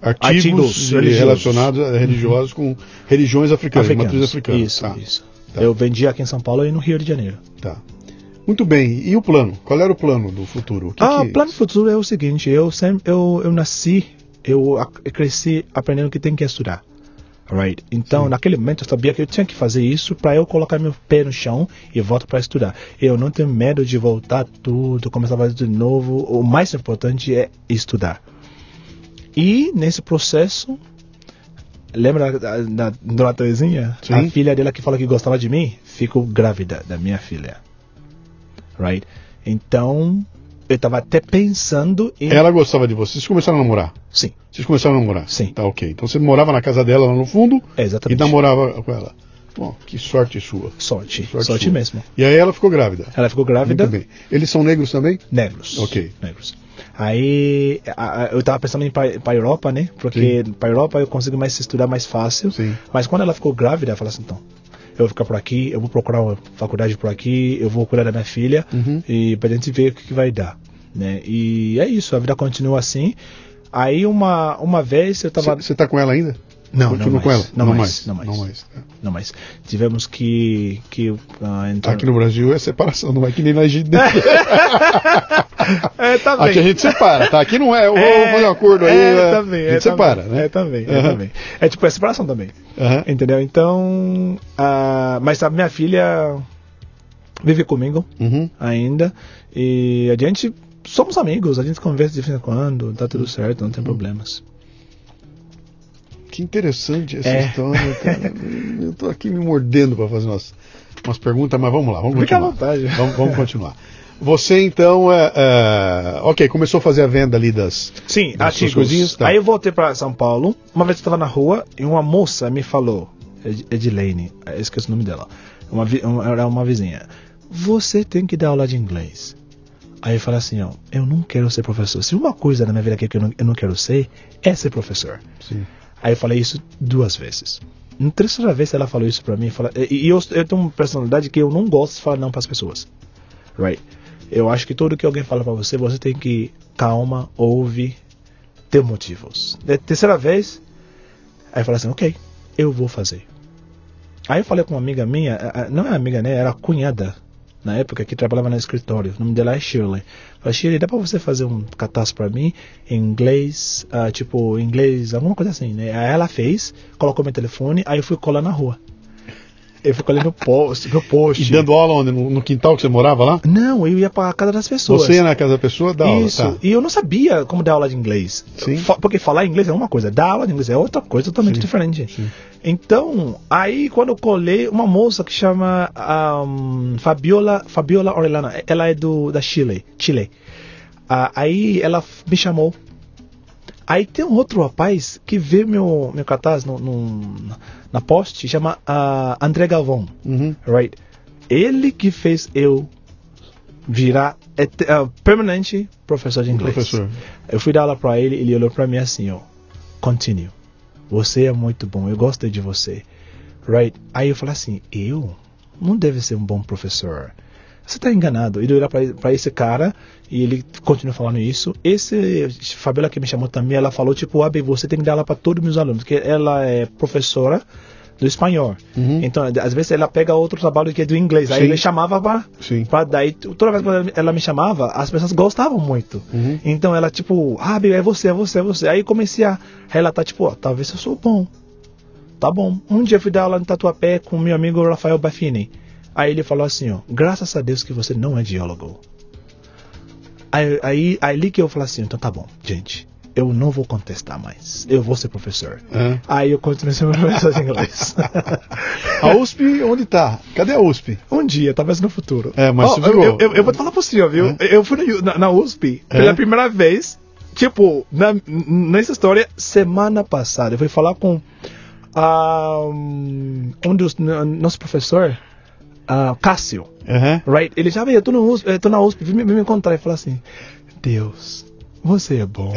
artigos, Artigos religiosos. relacionados a religiosos com religiões africanas, africanos. matriz africana. Isso, Tá. isso. Tá. Eu vendi aqui em São Paulo e no Rio de Janeiro. Tá. Muito bem. E o plano? Qual era o plano do futuro? O que Ah, o plano futuro é o seguinte, eu sempre eu, eu nasci, eu, cresci aprendendo que tem que estudar. Right? Então, Sim. naquele momento eu sabia que eu tinha que fazer isso para eu colocar meu pé no chão e voltar para estudar. Eu não tenho medo de voltar tudo, começar a fazer de novo. O mais importante é estudar. E nesse processo, lembra da, da Dona Terezinha? Sim. A filha dela que falou que gostava de mim, ficou grávida da minha filha. Right? Então, eu estava até pensando em. Ela gostava de você. Vocês começaram a namorar? Sim, Vocês começaram a namorar? Sim. Tá ok. Então você morava na casa dela lá no fundo é e namorava com ela. Bom, que sorte sua. Sorte, Sorte sorte, sua. mesmo. E aí ela ficou grávida. Ela ficou grávida. Muito bem. Eles são negros também? Negros. Ok. Negros. Aí a- a- eu tava pensando em ir pra Europa, né? Porque pra Europa eu consigo mais estudar mais fácil. Sim. Mas quando ela ficou grávida, eu falei assim, então, eu vou ficar por aqui, eu vou procurar uma faculdade por aqui, eu vou cuidar da minha filha Uhum. e pra gente ver o que, que vai dar, né? E é isso, a vida continua assim. Aí uma, uma vez eu tava... Você tá com ela ainda? Não, Continua não com mais, ela? não mais, não mais. Não mais. tá. Não, mas tivemos que, que ah, entrar... Aqui no Brasil é separação, não é que nem na gente. É, tá bem. Aqui a gente separa, tá? Aqui não é, vamos fazer um acordo aí. É, também, a é gente separa, também, né? É também, é Aham. também. É tipo, é separação também. Aham. Entendeu? Então, ah, mas a minha filha vive comigo Uhum. ainda e a gente somos amigos, a gente conversa de vez em quando, tá tudo certo, não tem problemas. Que interessante essa É. história, cara. Eu tô aqui me mordendo para fazer umas, umas perguntas, mas vamos lá, vamos Fica à continuar. vontade. Vamos, vamos continuar. Você então, é, é, ok, começou a fazer a venda ali das. Sim, das suas artigos. coisinhas, tá. Aí eu voltei para São Paulo. Uma vez eu estava na rua e uma moça me falou, Ed- Edilene, esqueci o nome dela. Uma, uma- era uma vizinha. Você tem que dar aula de inglês. Aí eu falei assim, ó, eu não quero ser professor. Se uma coisa na minha vida que eu não, eu não quero ser, é ser professor. Sim. Aí eu falei isso duas vezes. Na terceira vez ela falou isso pra mim. Fala, e eu, eu tenho uma personalidade que eu não gosto de falar não pras pessoas. Right? Eu acho que tudo que alguém fala para você, você tem que calma, ouve, ter motivos. Da terceira vez, aí eu falei assim, ok, eu vou fazer. Aí eu falei com uma amiga minha, não é amiga, né? Era cunhada na época que trabalhava no escritório. O nome dela é Shirley. falei, Shirley, dá pra você fazer um catástrofe pra mim em inglês, uh, tipo, inglês, alguma coisa assim, né? Aí ela fez, colocou meu telefone, aí eu fui colar na rua. Eu fico ali no post, no post. E dando aula onde? No, no, quintal que você morava lá? Não, eu ia pra casa das pessoas. Você ia na casa da pessoa dar aula? Isso. Tá. E eu não sabia como dar aula de inglês. Sim. Porque falar inglês é uma coisa, dar aula de inglês é outra coisa totalmente Sim. diferente. Sim. Então, aí quando eu colei, uma moça que chama um, Fabiola, Fabiola Orellana, ela é do, da Chile. Chile. Uh, aí ela me chamou Aí tem um outro rapaz que vê meu, meu cartaz no, no na post, chama uh, André Galvão. Uhum. Right? Ele que fez eu virar uh, permanente professor de inglês. Professor. Eu fui dar aula para ele, ele olhou para mim assim, ó, continue. Você é muito bom, eu gostei de você. Right? Aí eu falei assim, eu não deve ser um bom professor você está enganado. E eu olhar para esse cara e ele continua falando isso. Esse Fabiola que me chamou também, ela falou tipo, Abe, você tem que dar aula para todos os meus alunos, porque ela é professora do espanhol. Uhum. Então, às vezes ela pega outro trabalho que é do inglês. Sim. Aí ele chamava para daí toda vez que ela me chamava, as pessoas gostavam muito. Uhum. Então ela tipo, ah, é você, é você, é você. Aí comecei a relatar tipo, oh, talvez eu sou bom. Tá bom. Um dia eu fui dar aula no Tatuapé com meu amigo Rafael Baffini. Aí ele falou assim, ó, graças a Deus que você não é geólogo. Aí, aí, ali que eu falei assim, então tá bom, gente, eu não vou contestar mais. Eu vou ser professor. É. Aí eu continuei sendo professor de inglês. a USP, onde tá? Cadê a USP? Um dia, talvez no futuro. É, mas oh, eu, eu, eu, vou te falar por senhor, viu? É. Eu fui na, na USP é. pela primeira vez, tipo, na, nessa história, semana passada. Eu fui falar com um, um dos nossos professores uh, Cássio, uhum. right? Ele já veio, eu tô, no USP, eu tô na USP, vim, me encontrar e falar assim, Deus, você é bom.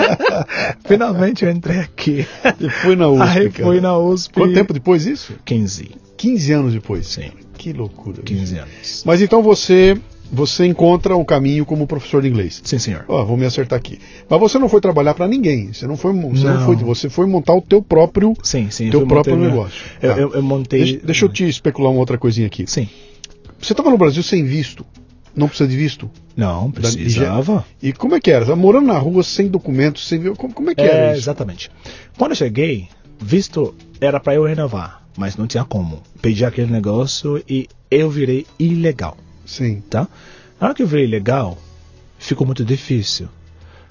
Finalmente eu entrei aqui. E fui na USP. Aí fui na USP. Quanto tempo depois disso? 15. 15 anos depois? Sim. Que loucura. 15 anos. Mas então você você encontra um caminho como professor de inglês. Sim, senhor. Ó, vou me acertar aqui. Mas você não foi trabalhar para ninguém. Você não foi, você não. não. foi, você foi montar o teu próprio, sim, sim, teu próprio negócio. Eu, tá. eu, eu, montei. Deixa, deixa, eu te especular uma outra coisinha aqui. Sim. Você estava no Brasil sem visto. Não precisa de visto? Não, precisava. E como é que era? Morando na rua sem documentos, sem como, como é que é, era isso? Exatamente. Quando eu cheguei, visto era para eu renovar, mas não tinha como. Pedi aquele negócio e eu virei ilegal. Sim. Tá? Na hora que eu virei legal, ficou muito difícil.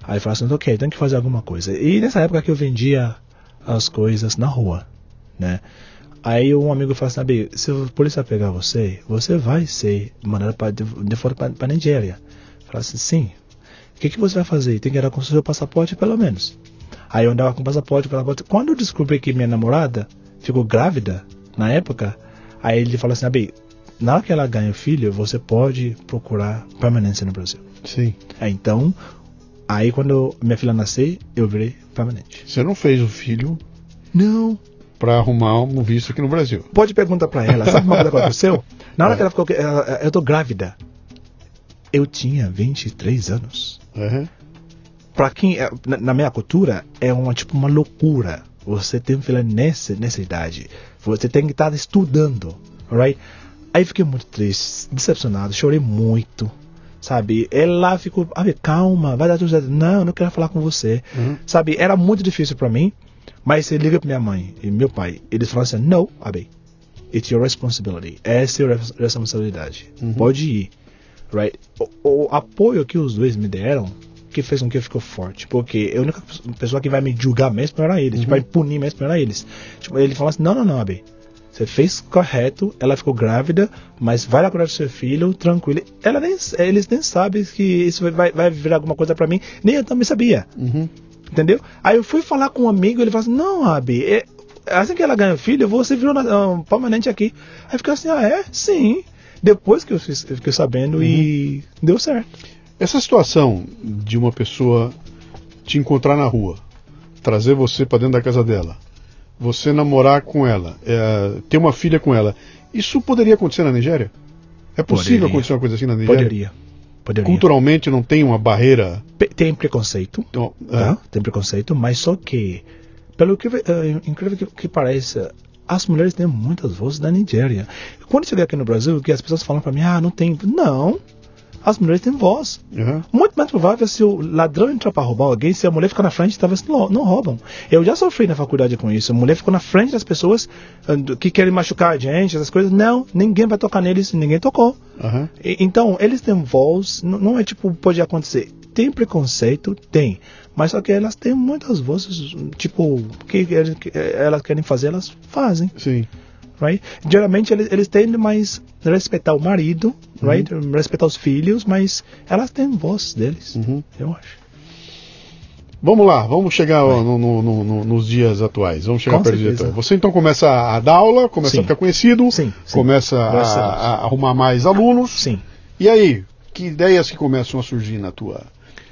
Aí eu falei assim, ok, tem que fazer alguma coisa. E nessa época que eu vendia as coisas na rua, né? Aí um amigo falou assim, se a polícia pegar você, você vai ser mandado para de, fora para Nigéria. Eu falei assim, sim. O que, que você vai fazer? Tem que ir com o seu passaporte pelo menos. Aí eu andava com passaporte, passaporte. Quando eu descobri que minha namorada ficou grávida, na época, aí ele falou assim, Abi, na hora que ela ganha filho, você pode procurar permanência no Brasil. Sim. É, então, aí quando minha filha nascer, eu virei permanente. Você não fez o filho? Não. Para arrumar um visto aqui no Brasil. Pode perguntar para ela. Sabe uma coisa que aconteceu? Na hora é. que ela ficou, eu tô grávida. Eu tinha 23 anos. Uhum. Para quem, é, na minha cultura, é uma tipo uma loucura. Você tem um filho nessa, nessa idade. Você tem que estar estudando, right? Aí fiquei muito triste, decepcionado, chorei muito, sabe? Ela ficou, ah, calma, vai dar tudo certo. Não, eu não quero falar com você, uhum. sabe? Era muito difícil para mim, mas você liga para minha mãe e meu pai, eles falam assim, não, Abe, it's your responsibility, essa é a responsabilidade, uhum. pode ir, right? O, o, apoio que os dois me deram que fez com que eu fique forte, porque a única pessoa que vai me julgar mesmo era eles, uhum. vai punir mesmo era eles. Tipo, ele falou assim, não, não, não, Abe, você fez correto, ela ficou grávida, mas vai lá cuidar do seu filho, tranquilo. Ela nem, eles nem sabem que isso vai, vai virar alguma coisa para mim, nem eu também sabia. Uhum. Entendeu? Aí eu fui falar com um amigo, ele falou assim: Não, Abi, é, assim que ela ganha filho, você virou um, permanente aqui. Aí fiquei assim: Ah, é? Sim. Depois que eu, fiz, eu fiquei sabendo uhum. e deu certo. Essa situação de uma pessoa te encontrar na rua, trazer você para dentro da casa dela, você namorar com ela, é, ter uma filha com ela, isso poderia acontecer na Nigéria? É possível poderia. acontecer uma coisa assim na Nigéria? Poderia. Poderia. Culturalmente não tem uma barreira. Pe- Tem preconceito, Então, tá? Tem preconceito, mas só que, pelo que eh, incrível que, que pareça, as mulheres têm muitas vozes da Nigéria. Quando eu cheguei aqui no Brasil, que as pessoas falam para mim, ah, não tem. Não, as mulheres têm voz. é, aham. Muito mais provável se o ladrão entrar para roubar alguém, se a mulher ficar na frente, talvez não, não roubam. Eu já sofri na faculdade com isso. A mulher ficou na frente das pessoas ah, que querem machucar a gente, essas coisas. Não, ninguém vai tocar neles, ninguém tocou. aham. E- Então, eles têm voz, n- não é tipo, pode acontecer. Tem preconceito? Tem. Mas só que elas têm muitas vozes, tipo, que, eles- que elas querem fazer, elas fazem, Sim. right? Geralmente eles, eles tendem mais respeitar o marido, right? Respeitar os filhos, mas elas têm voz deles, Uhum. eu acho. Vamos lá, vamos chegar no- no- no- no- nos dias atuais. Vamos chegar perto do dia certeza. atual. Você então começa a dar aula, começa Sim. a ficar conhecido, Sim, sim. começa a, a arrumar mais alunos. Sim. E aí, que ideias que começam a surgir na tua,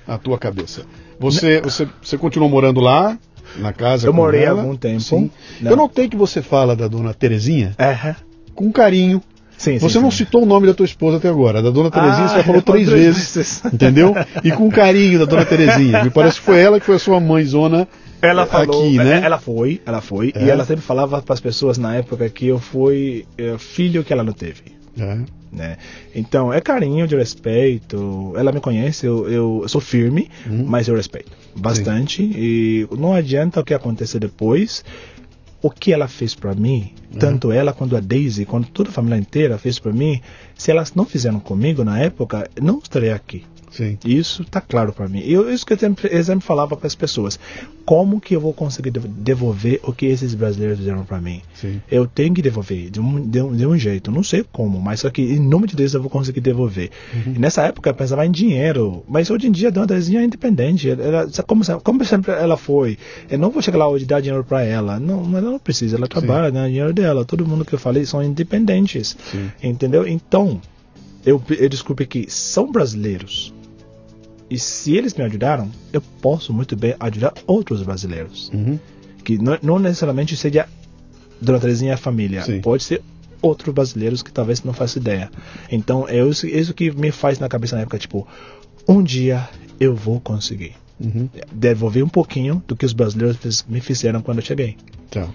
na tua cabeça? Você, você, você continuou morando lá, na casa? Eu morei ela? algum tempo. Não. Eu notei que você fala da dona Terezinha É. com carinho. Sim, sim, Você não sim. citou o nome da tua esposa até agora. Da dona Terezinha Ah, você já falou três três vezes, vezes. entendeu? E com carinho da dona Terezinha. Me parece que foi ela que foi a sua mãezona Ela falou, aqui, né? é, ela foi, ela foi, É. e ela sempre falava para as pessoas na época que eu fui é, filho que ela não teve. É. né? Então, é carinho de respeito. Ela me conhece, eu, eu sou firme, Uhum. mas eu respeito bastante. E não adianta o que acontecer depois. O que ela fez para mim, Uhum. tanto ela quanto a Daisy, quanto toda a família inteira fez para mim, se elas não fizeram comigo na época, não estaria aqui. Sim. Isso tá claro para mim. Eu, isso que eu sempre, falava para as pessoas. Como que eu vou conseguir dev- devolver o que esses brasileiros fizeram para mim? Sim. Eu tenho que devolver de um, de, um, de um jeito. Não sei como, mas só que em nome de Deus eu vou conseguir devolver. E nessa época eu pensava em dinheiro. Mas hoje em dia a Dona Terezinha é independente. Ela, como, como sempre ela foi. Eu não vou chegar lá hoje e dar dinheiro para ela. Não, ela não precisa. Ela trabalha, ganha dinheiro dela. Todo mundo que eu falei são independentes. Sim. Entendeu? Então, eu, eu desculpe que são brasileiros. E se eles me ajudaram, eu posso muito bem ajudar outros brasileiros. Uhum. Que não, não necessariamente seja Dona Terezinha e a família. Sim. Pode ser outros brasileiros que talvez não façam ideia. Então, é isso, isso que me faz na cabeça na época, tipo, um dia eu vou conseguir. Uhum. Devolver um pouquinho do que os brasileiros me fizeram quando eu cheguei. Tá.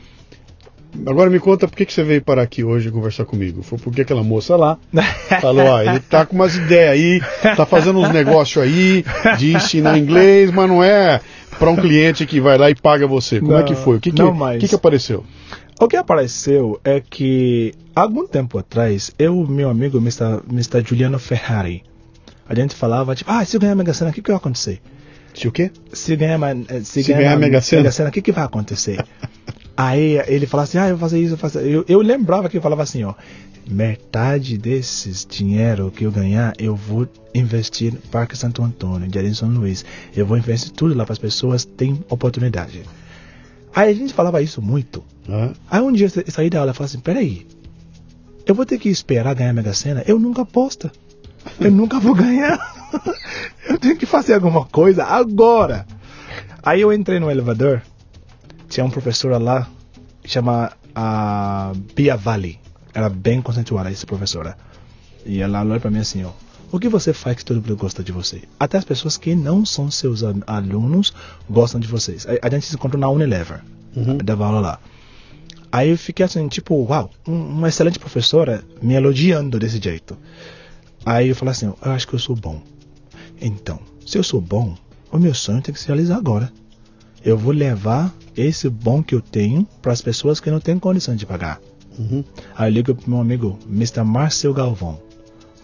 Agora me conta por que, que você veio parar aqui hoje conversar comigo. Foi porque aquela moça lá falou, ó, ele tá com umas ideias aí, tá fazendo uns negócios aí de ensinar inglês, mas não é para um cliente que vai lá e paga você. Como é Não, que foi? O que que, mais. que, que apareceu? O que apareceu é que, algum tempo atrás, eu e meu amigo Mr. Mr. Juliano Ferrari, a gente falava, tipo, ah, se eu ganhar a Mega Sena, o que, que vai acontecer? Se o quê? Se ganhar, eh, se Se ganhar a Mega Sena? o que, que vai acontecer? Aí ele falava assim, ah, eu vou fazer isso, eu fazer... Eu, eu lembrava que ele falava assim, ó, metade desses dinheiro que eu ganhar, eu vou investir no Parque Santo Antônio, em Jardim São Luís. Eu vou investir tudo lá para as pessoas terem oportunidade. Aí a gente falava isso muito. Ah, Aí um dia eu eu saí da aula e falei assim, peraí, eu vou ter que esperar ganhar a Mega Sena? Eu nunca aposto. Eu nunca vou ganhar. eu tenho que fazer alguma coisa agora. Aí eu entrei no elevador, tinha uma professora lá, chama a Bia Valley. Era bem conceituada essa professora. E ela olhou pra mim assim, ó. O que você faz que todo mundo gosta de você? Até as pessoas que não são seus al- alunos gostam de vocês. A, gente se encontrou na Unilever, Uhum. dava aula lá. Aí eu fiquei assim, tipo, uau, um- uma excelente professora me elogiando desse jeito. Aí eu falei assim, eu acho que eu sou bom. Então, se eu sou bom, o meu sonho tem que se realizar agora. Eu vou levar esse bom que eu tenho para as pessoas que não têm condição de pagar. uhum. Aí eu ligo pro meu amigo, Mr. Márcio Galvão.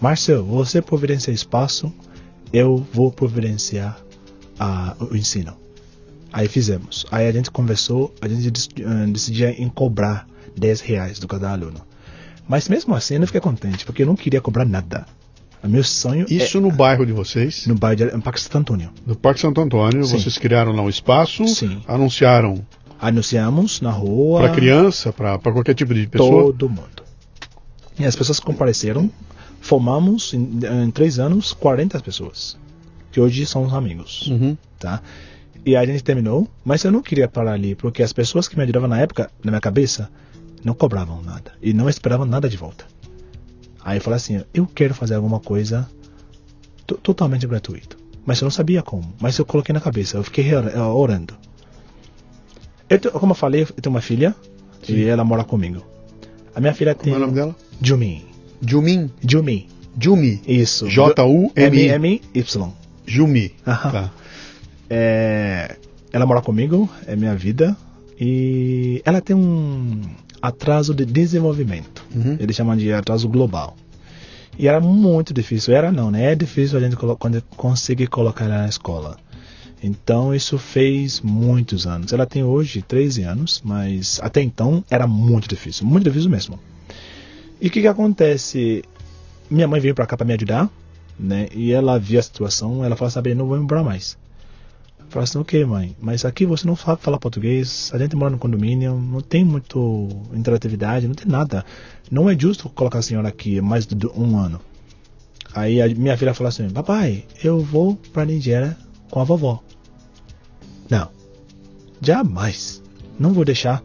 Márcio, você providencia espaço, eu vou providenciar ah, o ensino. Aí fizemos. Aí a gente conversou, a gente dec- ah, decidia em cobrar 10 reais do cada aluno. Mas mesmo assim eu não fiquei contente, porque eu não queria cobrar nada. O meu sonho Isso no bairro de vocês, é no bairro de em Parque Santo Antônio. no Parque Santo Antônio, Sim. vocês criaram lá um espaço, Sim. anunciaram Anunciamos na rua. para criança, para qualquer tipo de pessoa. Todo mundo. E as pessoas compareceram. Formamos em, em três anos 40 pessoas. Que hoje são os amigos. Uhum. Tá? E a gente terminou. Mas eu não queria parar ali. Porque as pessoas que me ajudavam na época, na minha cabeça, não cobravam nada. E não esperavam nada de volta. Aí eu falei assim: eu quero fazer alguma coisa Totalmente gratuito. Mas eu não sabia como. Mas eu coloquei na cabeça. Eu fiquei ora- orando. Eu como eu falei, eu tenho uma filha Sim. e ela mora comigo. A minha filha Como tem. é o nome dela? Jumi. Jumin. Jumi. Jumi. Isso. J-U-M-I. M-M-Y. Jumi. Aham. Tá. É, ela mora comigo, é minha vida. E ela tem um atraso de desenvolvimento. Uhum. Eles chamam de atraso global. E era muito difícil. Era não, né? É difícil a gente colo- quando conseguir colocar ela na escola. Então isso fez muitos anos. Ela tem hoje 13 anos, mas até então era muito difícil, muito difícil mesmo. E o que, que acontece? Minha mãe veio pra cá pra me ajudar, né? E ela viu a situação, ela falou: Sabe, não vou embora mais. Falei assim: Ok, mãe, mas aqui você não sabe falar português, a gente mora no condomínio, não tem muito interatividade, não tem nada. Não é justo colocar a senhora aqui mais de um ano. Aí a minha filha falou assim: Papai, eu vou pra Nigéria com a vovó. Não, jamais, não vou deixar.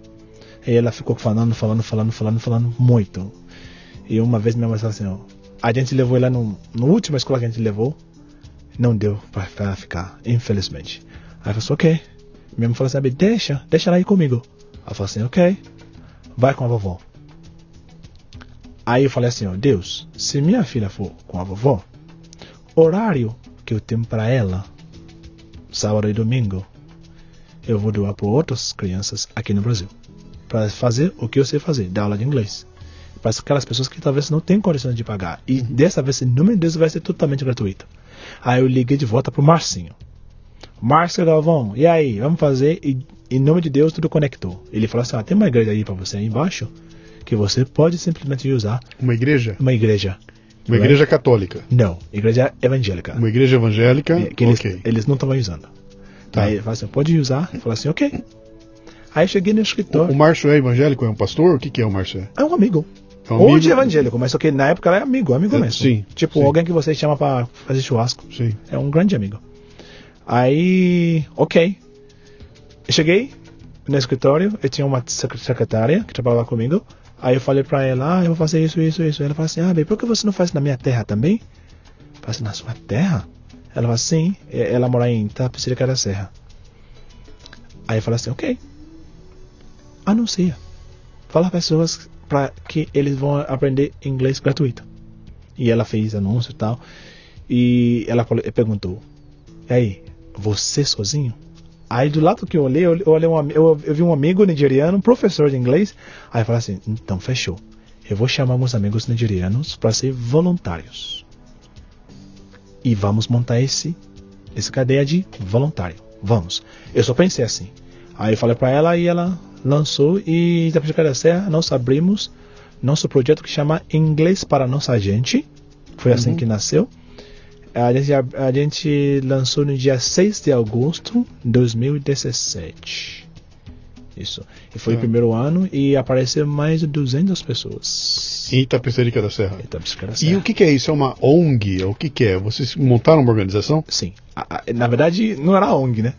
Aí ela ficou falando, falando, falando, falando, falando muito. E uma vez minha mãe falou assim: ó, a gente levou ela no, no última escola que a gente levou, não deu pra ficar, infelizmente. Aí eu falei assim: ok. Minha mãe falou assim: "Sabe, deixa, deixa ela ir comigo. Ela falou assim: ok, vai com a vovó. Aí eu falei assim: ó, Deus, se minha filha for com a vovó, horário que eu tenho para ela, sábado e domingo, eu vou doar para outras crianças aqui no Brasil. Para fazer o que eu sei fazer, dar aula de inglês. Para aquelas pessoas que talvez não tenham condições de pagar. E dessa vez, em nome de Deus, vai ser totalmente gratuito. Aí eu liguei de volta pro Marcinho. Márcio Galvão, e aí, vamos fazer? E em nome de Deus, tudo conectou. Ele falou assim: ah, tem uma igreja aí para você aí embaixo que você pode simplesmente usar Uma igreja? uma igreja. Uma igreja católica. Não, igreja evangélica. Uma igreja evangélica. É, que eles, ok. eles não estavam usando. Tá. Aí ele falou assim, pode usar? Eu falei assim, ok. Aí eu cheguei no O, escritório. o Márcio é evangélico? É um pastor? O que, que é o Márcio? É um amigo. É Hoje é amigo? evangélico, mas só que na época era amigo, amigo É, mesmo. sim, Tipo, sim. alguém que você chama pra fazer churrasco. Sim. É um grande amigo. Aí, ok. Eu cheguei no escritório, eu tinha uma sec- secretária que trabalhava comigo. Aí eu falei pra ela, ah, eu vou fazer isso, isso, isso. Ela falou assim, ah, bem, por que você não faz na minha terra também? Eu falei assim, na sua terra? Ela falou assim, eh, ela mora em Tapicirica da Serra. Aí eu falei assim, ok. Anuncia. Fala para pessoas para que eles vão aprender inglês gratuito. E ela fez anúncio e tal. E ela perguntou: E aí, você sozinho? Aí do lado que eu olhei, eu, olhei um, eu, eu vi um amigo nigeriano, um professor de inglês. Aí eu falei assim: então fechou. Eu vou chamar meus amigos nigerianos para ser voluntários. E vamos montar esse, essa cadeia de voluntário. Vamos. Eu só pensei assim. Aí eu falei para ela e ela lançou e da da Serra nós abrimos nosso projeto que chama Inglês para Nossa Gente. Foi assim Uhum. que nasceu. A gente, a gente lançou no dia 6 de agosto de 2017. Isso. E foi Ah. o primeiro ano e apareceu mais de 200 pessoas. Em Itapecerica da Serra. Eita, África da E Serra. o que, que é isso? É uma ONG? O que, que é? Vocês montaram uma organização? Sim. A- a- na verdade, não era ONG, né?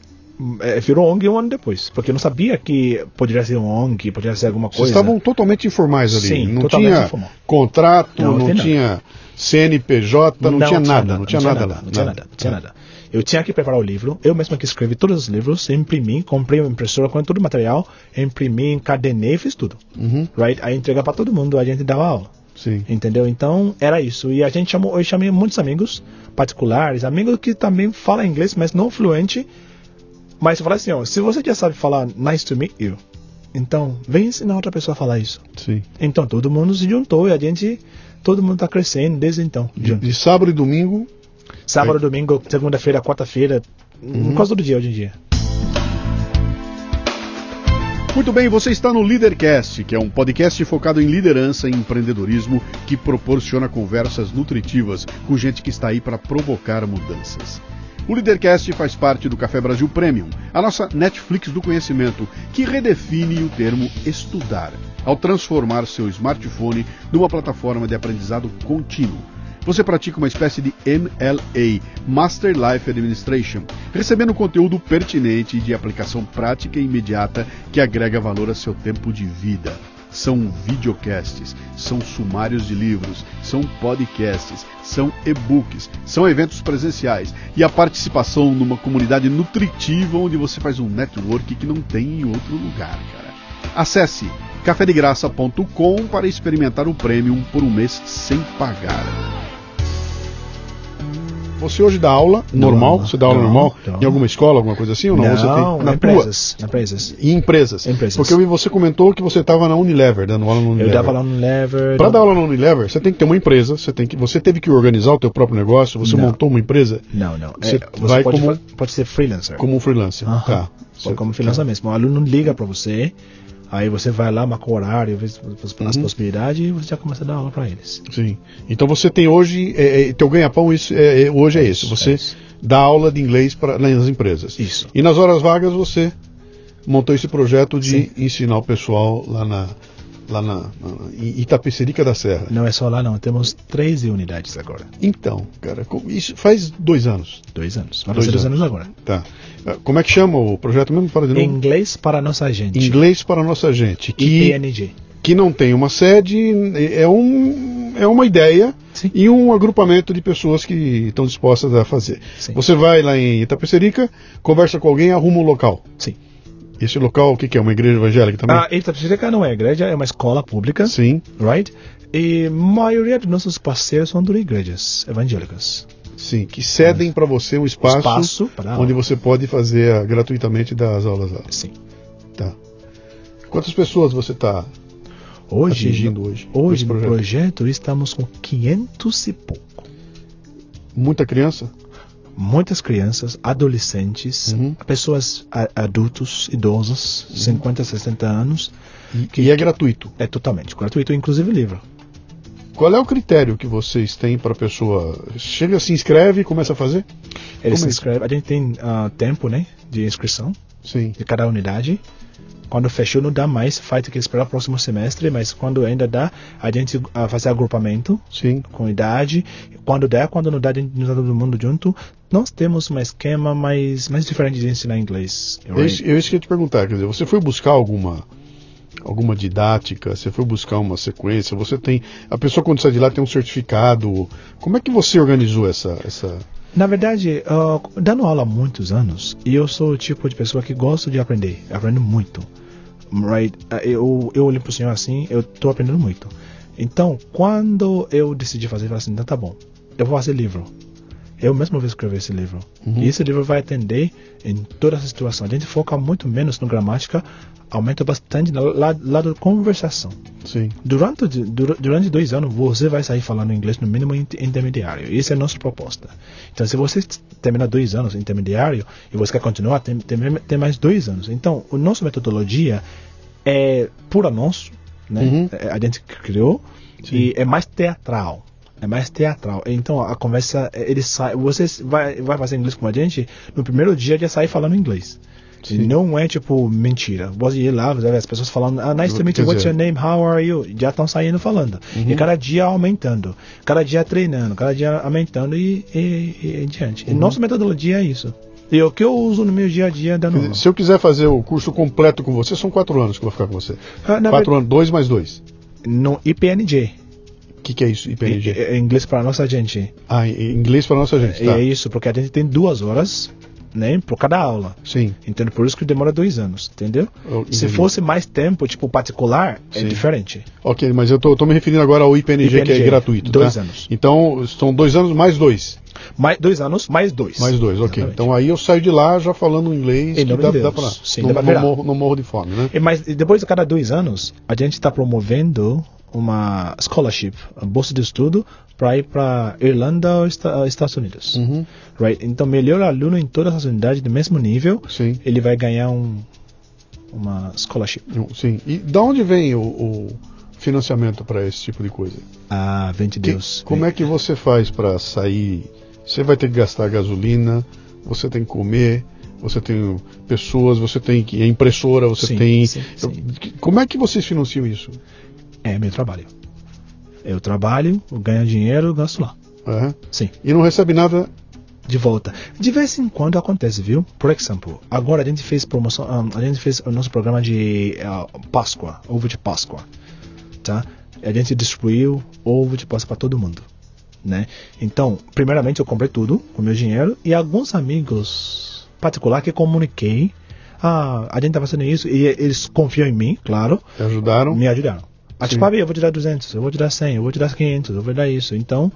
É, virou ONG um ano depois. Porque eu não sabia que poderia ser um ONG, poderia ser alguma Vocês coisa. estavam totalmente informais ali. Sim, não tinha informal. contrato, Não, não, não tinha CNPJ, não, tinha nada, não tinha nada, lá. Não tinha nada, não tinha nada. Eu tinha que preparar o livro, eu mesmo que escrevi todos os livros, imprimi, comprei uma impressora com todo o material, imprimi, encadenei, fiz tudo. Uhum, Right? Aí entrega para todo mundo, a gente dava aula. sim. Entendeu? Então era isso. E a gente chamou, eu chamei muitos amigos particulares, amigos que também falam inglês, mas não fluente. Mas eu falei assim, ó, se você já sabe falar nice to meet you, então vem ensinar outra pessoa a falar isso. sim. Então todo mundo se juntou e a gente, todo mundo tá crescendo desde então. De, de sábado e domingo, Sábado, Aí. domingo, segunda-feira, quarta-feira, Uhum. quase todo dia hoje em dia. Muito bem, você está no Leadercast, que é um podcast focado em liderança e empreendedorismo que proporciona conversas nutritivas com gente que está aí para provocar mudanças. O Leadercast faz parte do Café Brasil Premium, a nossa Netflix do conhecimento, que redefine o termo estudar, ao transformar seu smartphone numa plataforma de aprendizado contínuo. Você pratica uma espécie de MLA, Master Life Administration, recebendo conteúdo pertinente e de aplicação prática e imediata que agrega valor a seu tempo de vida. São videocasts, são sumários de livros, são podcasts, são e-books, são eventos presenciais e a participação numa comunidade nutritiva onde você faz um network que não tem em outro lugar, cara. Acesse cafedegraça.com para experimentar o Premium por um mês sem pagar. Você hoje dá aula normal? Não, você dá aula não, normal? não. Em alguma escola, alguma coisa assim? Ou não? Não, você tem na na tua? empresas. Na empresas. Em empresas. Empresas. Porque eu vi você comentou que você estava na Unilever, dando aula na Eu Unilever. dava lá no Lever. Para dar aula na Unilever, você tem que ter uma empresa, você tem que, você teve que organizar o teu próprio negócio, você montou uma empresa Não, não. Você É, você vai pode, como- pode ser freelancer. como um freelancer. Aham. Tá. Pode como freelancer mesmo. O aluno liga para você, aí você vai lá, marca o horário, vê as Uhum. possibilidades e você já começa a dar aula para eles. Sim. Então você tem hoje, é, é, teu ganha-pão isso, é, é, hoje é esse. Isso, Você é isso. dá aula de inglês para nas empresas. Isso. E nas horas vagas você montou esse projeto de Sim. ensinar o pessoal lá na lá na, na Itapecerica da Serra. Não é só lá, não. Temos 13 unidades agora. Então, cara, isso faz dois anos. Dois anos. Vai Dois fazer dois anos. anos agora. Tá. Ah, Como é que chama o projeto mesmo? Fala de novo. Inglês para nossa gente. Inglês para nossa gente. Que, IPNG. que não tem uma sede, é, um, é uma ideia Sim. e um agrupamento de pessoas que estão dispostas a fazer. Sim. Você vai lá em Itapecerica, conversa com alguém, arruma um local. Sim. Esse local, o que, que é? Uma igreja evangélica também? A Itapecerica não é igreja, é uma escola pública. Sim, Right? E a maioria dos nossos parceiros são de igrejas evangélicas. Sim. Que cedem para você um espaço, Espaço onde você pode fazer ah, gratuitamente das aulas lá. Sim. Tá. Quantas pessoas você está Hoje, atingindo hoje? hoje esse no projeto? projeto estamos com 500 e pouco. Muita criança? Muitas crianças, adolescentes, Uhum. pessoas a- adultos, idosos, 50, 60 anos. E, e é gratuito. É totalmente gratuito, inclusive livro. Qual é o critério que vocês têm para a pessoa? Chega, se inscreve e começa a fazer? Ele Como se é? inscreve, a gente tem ah, tempo né, de inscrição Sim. de cada unidade. Quando fechou não dá mais, vai ter que esperar o próximo semestre, mas quando ainda dá, a gente ah, faz agrupamento Sim. com idade. Quando der, quando não dá, a gente não está todo mundo junto. Nós temos um esquema mais, mais diferente de ensinar inglês. Eu, isso- eu que eu ia te perguntar, quer dizer, você foi buscar alguma alguma didática, você foi buscar uma sequência, você tem a pessoa quando sai de lá tem um certificado. Como é que você organizou essa essa Na verdade, ah, dando aula há muitos anos, e eu sou o tipo de pessoa que gosto de aprender, aprendo muito. Right? Ah, Eu, eu olho pro senhor assim, eu tô aprendendo muito. Então, quando eu decidi fazer, eu falei assim, então tá bom, eu vou fazer livro. Eu mesmo vou escrever esse livro. Uhum. E esse livro vai atender em toda essa situação. A gente foca muito menos no gramática, aumenta bastante no lado, da conversação. Sim. Durante, dura- durante dois anos, você vai sair falando inglês no mínimo inter- intermediário. Essa é a nossa proposta. Então, se você terminar dois anos intermediário e você quer continuar, tem, tem, tem mais dois anos. Então, a nossa metodologia é pura nosso, né? Uhum. É, A gente criou Sim. e é mais teatral. É mais teatral. Então, a conversa, é, ele sai, você vai, vai fazer inglês com a gente, no primeiro dia já sai falando inglês. E Sim. não é tipo mentira. Você ir lá, as pessoas falando, ah, nice to meet you, what's your name, how are you? Já estão saindo falando. Uhum. E cada dia aumentando, cada dia treinando, cada dia aumentando e, e, e em diante. Uhum. E nossa metodologia é isso. E o que eu uso no meu dia a dia dizer, aula. Se eu quiser fazer o curso completo com você, são quatro anos que eu vou ficar com você. Ah, quatro anos, dois mais dois. No IPNG, O que, que é isso, IPNG? é, é inglês para nossa gente. Ah, em inglês para nossa gente, E tá? é isso, porque a gente tem duas horas, né, por cada aula. Sim. Então, por isso que demora dois anos, entendeu? Eu Se entendi. fosse mais tempo, tipo particular, é Sim. diferente. Ok, mas eu tô, tô me referindo agora ao IPNG, que é IPNG, gratuito. dois tá? anos. Então, são dois anos mais dois. Mais dois anos, mais dois. Mais dois, ok. Exatamente. Então aí eu saio de lá já falando inglês. Em nome dá, de dá pra. Sim, não, dá pra não morro, não morro de fome, né? E mas e depois de cada dois anos, a gente está promovendo uma scholarship, uma bolsa de estudo, para ir para Irlanda ou Esta- Estados Unidos. Uhum. Right? Então, melhor aluno em todas as unidades do mesmo nível, Sim. ele vai ganhar um, uma scholarship. Sim. E da onde vem o, o financiamento para esse tipo de coisa? Ah, vem de Que- Deus. como é que você faz para sair? Você vai ter que gastar gasolina, você tem que comer, você tem pessoas, você tem que. É impressora, você Sim, tem. sim, sim. Como é que vocês financiam isso? É meu trabalho. Eu trabalho, eu ganho dinheiro, eu gasto lá. É? Sim. E não recebe nada de volta. De vez em quando acontece, viu? Por exemplo, agora a gente fez promoção, um, a gente fez o nosso programa de uh, Páscoa, ovo de Páscoa, tá? A gente distribuiu ovo de Páscoa para todo mundo, né? Então, primeiramente eu comprei tudo com meu dinheiro e alguns amigos particular que comuniquei, ah, a gente tá fazendo isso e eles confiam em mim, claro. Te ajudaram? Me ajudaram. Ah, tipo, eu vou te dar 200, eu vou te dar 100, eu vou te dar 500, eu vou te dar isso. Então,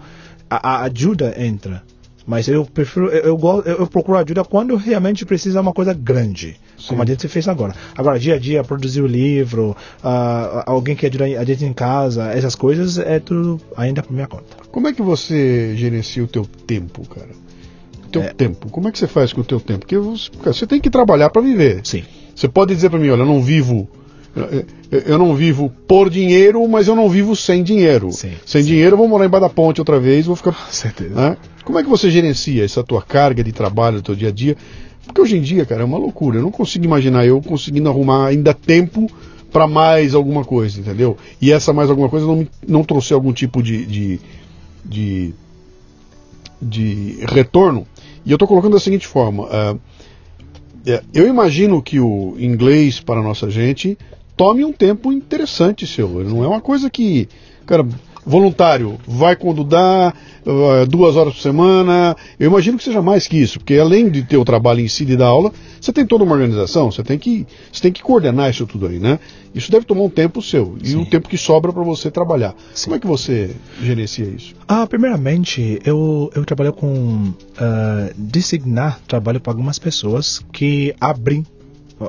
a, a ajuda entra. Mas eu prefiro, eu, eu, eu, procuro ajuda quando realmente precisa uma coisa grande, Sim. como a gente fez agora. Agora, dia a dia, produzir o livro, uh, alguém que ajuda a gente em casa, essas coisas é tudo ainda por minha conta. Como é que você gerencia o teu tempo, cara? O teu é. tempo. Como é que você faz com o teu tempo? Porque você, você tem que trabalhar para viver. Sim. Você pode dizer para mim, olha, eu não vivo eu não vivo por dinheiro, mas eu não vivo sem dinheiro. Sim, sem sim. dinheiro, eu vou morar embaixo da ponte outra vez, vou ficar. Com certeza. Né? Como é que você gerencia essa tua carga de trabalho, do teu dia a dia? Porque hoje em dia, cara, é uma loucura. Eu não consigo imaginar eu conseguindo arrumar ainda tempo para mais alguma coisa, entendeu? E essa mais alguma coisa não, não trouxe algum tipo de, de, de, de retorno. E eu estou colocando da seguinte forma. Uh, eu imagino que o inglês para a nossa gente tome um tempo interessante seu. Não é uma coisa que, cara, voluntário, vai quando dá, uh, duas horas por semana. Eu imagino que seja mais que isso, porque além de ter o trabalho em si de dar aula, você tem toda uma organização, você tem que, você tem que coordenar isso tudo aí, né? Isso deve tomar um tempo seu e Sim. um tempo que sobra para você trabalhar. Sim. Como é que você gerencia isso? Ah, primeiramente, eu, eu trabalho com uh, designar trabalho para algumas pessoas que abrem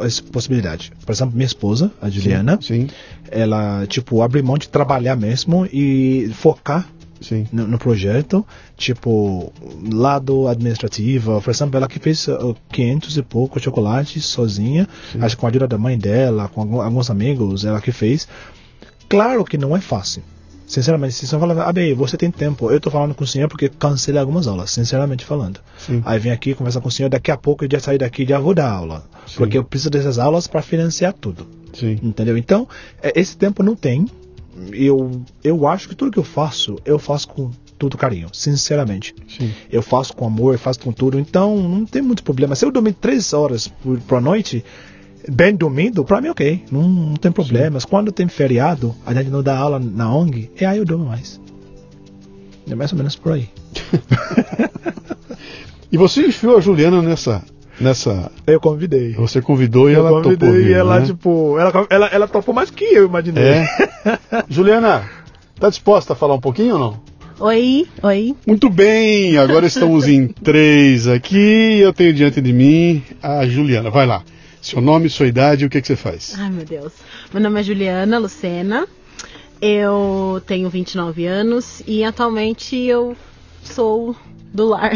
essa possibilidade. Por exemplo, minha esposa, a Juliana, sim, sim. ela, tipo, abre mão de trabalhar mesmo e focar no, no, projeto, tipo, lado administrativo, por exemplo, ela que fez uh, 500 e pouco chocolates sozinha, Sim. acho que com a ajuda da mãe dela, com alguns amigos, ela que fez. Claro que não é fácil. Sinceramente, se você falar, ah, bem, você tem tempo, eu estou falando com o senhor porque cancelei algumas aulas, sinceramente falando. Sim. Aí vem aqui, conversa com o senhor, daqui a pouco eu já sair daqui e já vou dar aula. Sim. Porque eu preciso dessas aulas para financiar tudo. Sim. Entendeu? Então, é, esse tempo não tem. Eu, eu acho que tudo que eu faço, eu faço com todo carinho, sinceramente. Sim. Eu faço com amor, eu faço com tudo. Então, não tem muito problema. Se eu dormir três horas por, por noite, bem dormindo, para mim ok, não, não tem problemas. Sim. Quando tem feriado, a gente não dá aula na ONG, e aí eu durmo mais. É mais ou menos por aí. e você enfiou a Juliana nessa nessa. Eu convidei. Você convidou e eu ela convidei topou. E ela, né? tipo, ela, ela, ela topou mais que eu, imaginei. É. Juliana, tá disposta a falar um pouquinho ou não? Oi, oi. Muito bem, agora estamos em três aqui. Eu tenho diante de mim a Juliana. Vai lá. Seu nome, sua idade e o que, que você faz? Ai, meu Deus. Meu nome é Juliana Lucena. Eu tenho 29 anos e atualmente eu sou do lar.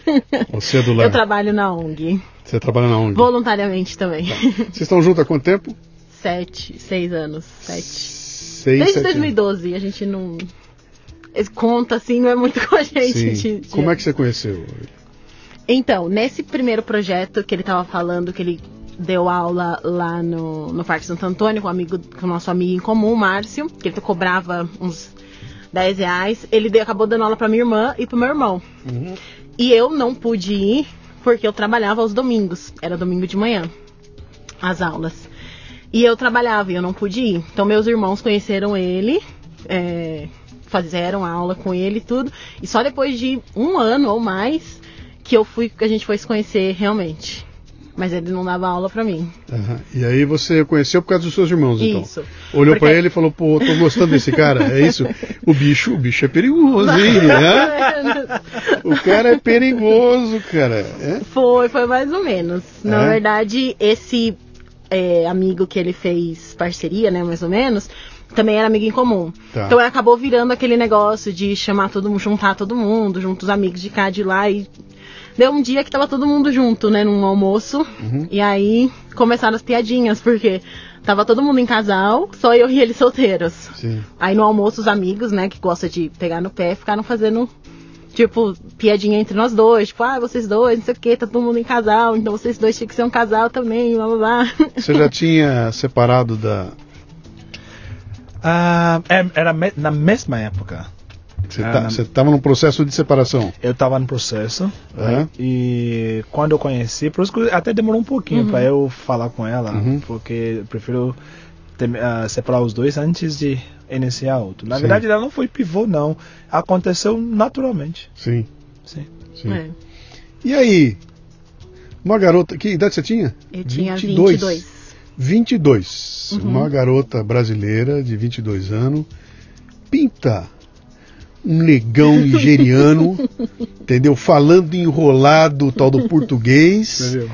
Você é do lar? Eu trabalho na ONG. Você trabalha na ONG? Voluntariamente também. Tá. Vocês estão juntos há quanto tempo? Sete, seis anos. Sete. Seis, Desde sete 2012. Anos. A gente não. Conta assim, não é muito com a gente. De... Como é que você conheceu? Então, nesse primeiro projeto que ele estava falando, que ele deu aula lá no, no Parque Santo Antônio com, um amigo, com o nosso amigo em comum, Márcio, que ele cobrava uns 10 reais. Ele deu, acabou dando aula para minha irmã e pro meu irmão. Uhum. E eu não pude ir porque eu trabalhava aos domingos. Era domingo de manhã, as aulas. E eu trabalhava e eu não pude ir. Então meus irmãos conheceram ele, é, fizeram aula com ele e tudo. E só depois de um ano ou mais que eu fui, que a gente foi se conhecer realmente mas ele não dava aula para mim. Uhum. E aí você conheceu por causa dos seus irmãos, então? Isso. Olhou Porque... para ele e falou, pô, tô gostando desse cara, é isso? O bicho, o bicho é perigoso, hein? Né? o cara é perigoso, cara. É? Foi, foi mais ou menos. Na é? verdade, esse é, amigo que ele fez parceria, né, mais ou menos, também era amigo em comum. Tá. Então acabou virando aquele negócio de chamar todo mundo, juntar todo mundo, juntos os amigos de cá de lá e Deu um dia que tava todo mundo junto, né, num almoço. Uhum. E aí começaram as piadinhas, porque tava todo mundo em casal, só eu e eles solteiros. Sim. Aí no almoço os amigos, né, que gostam de pegar no pé, ficaram fazendo tipo, piadinha entre nós dois, tipo, ah, vocês dois, não sei o que, tá todo mundo em casal, então vocês dois tinham que ser um casal também, blá blá blá. Você já tinha separado da. Uh, era na mesma época. Você Ah, tá- na- você estava num processo de separação. Eu estava no processo. Aham. right? E quando eu conheci, por isso que até demorou um pouquinho para eu falar com ela, Uhum. porque eu prefiro tem- ah, separar os dois antes de iniciar outro. Na Sim. verdade, ela não foi pivô, não. Aconteceu naturalmente. Sim, Sim. sim. É, E aí? Uma garota. Que idade você tinha? eu tinha 22. 22. 22. Uhum. Uma garota brasileira de 22 anos. Pinta um negão nigeriano, entendeu? Falando enrolado, tal do português. viu?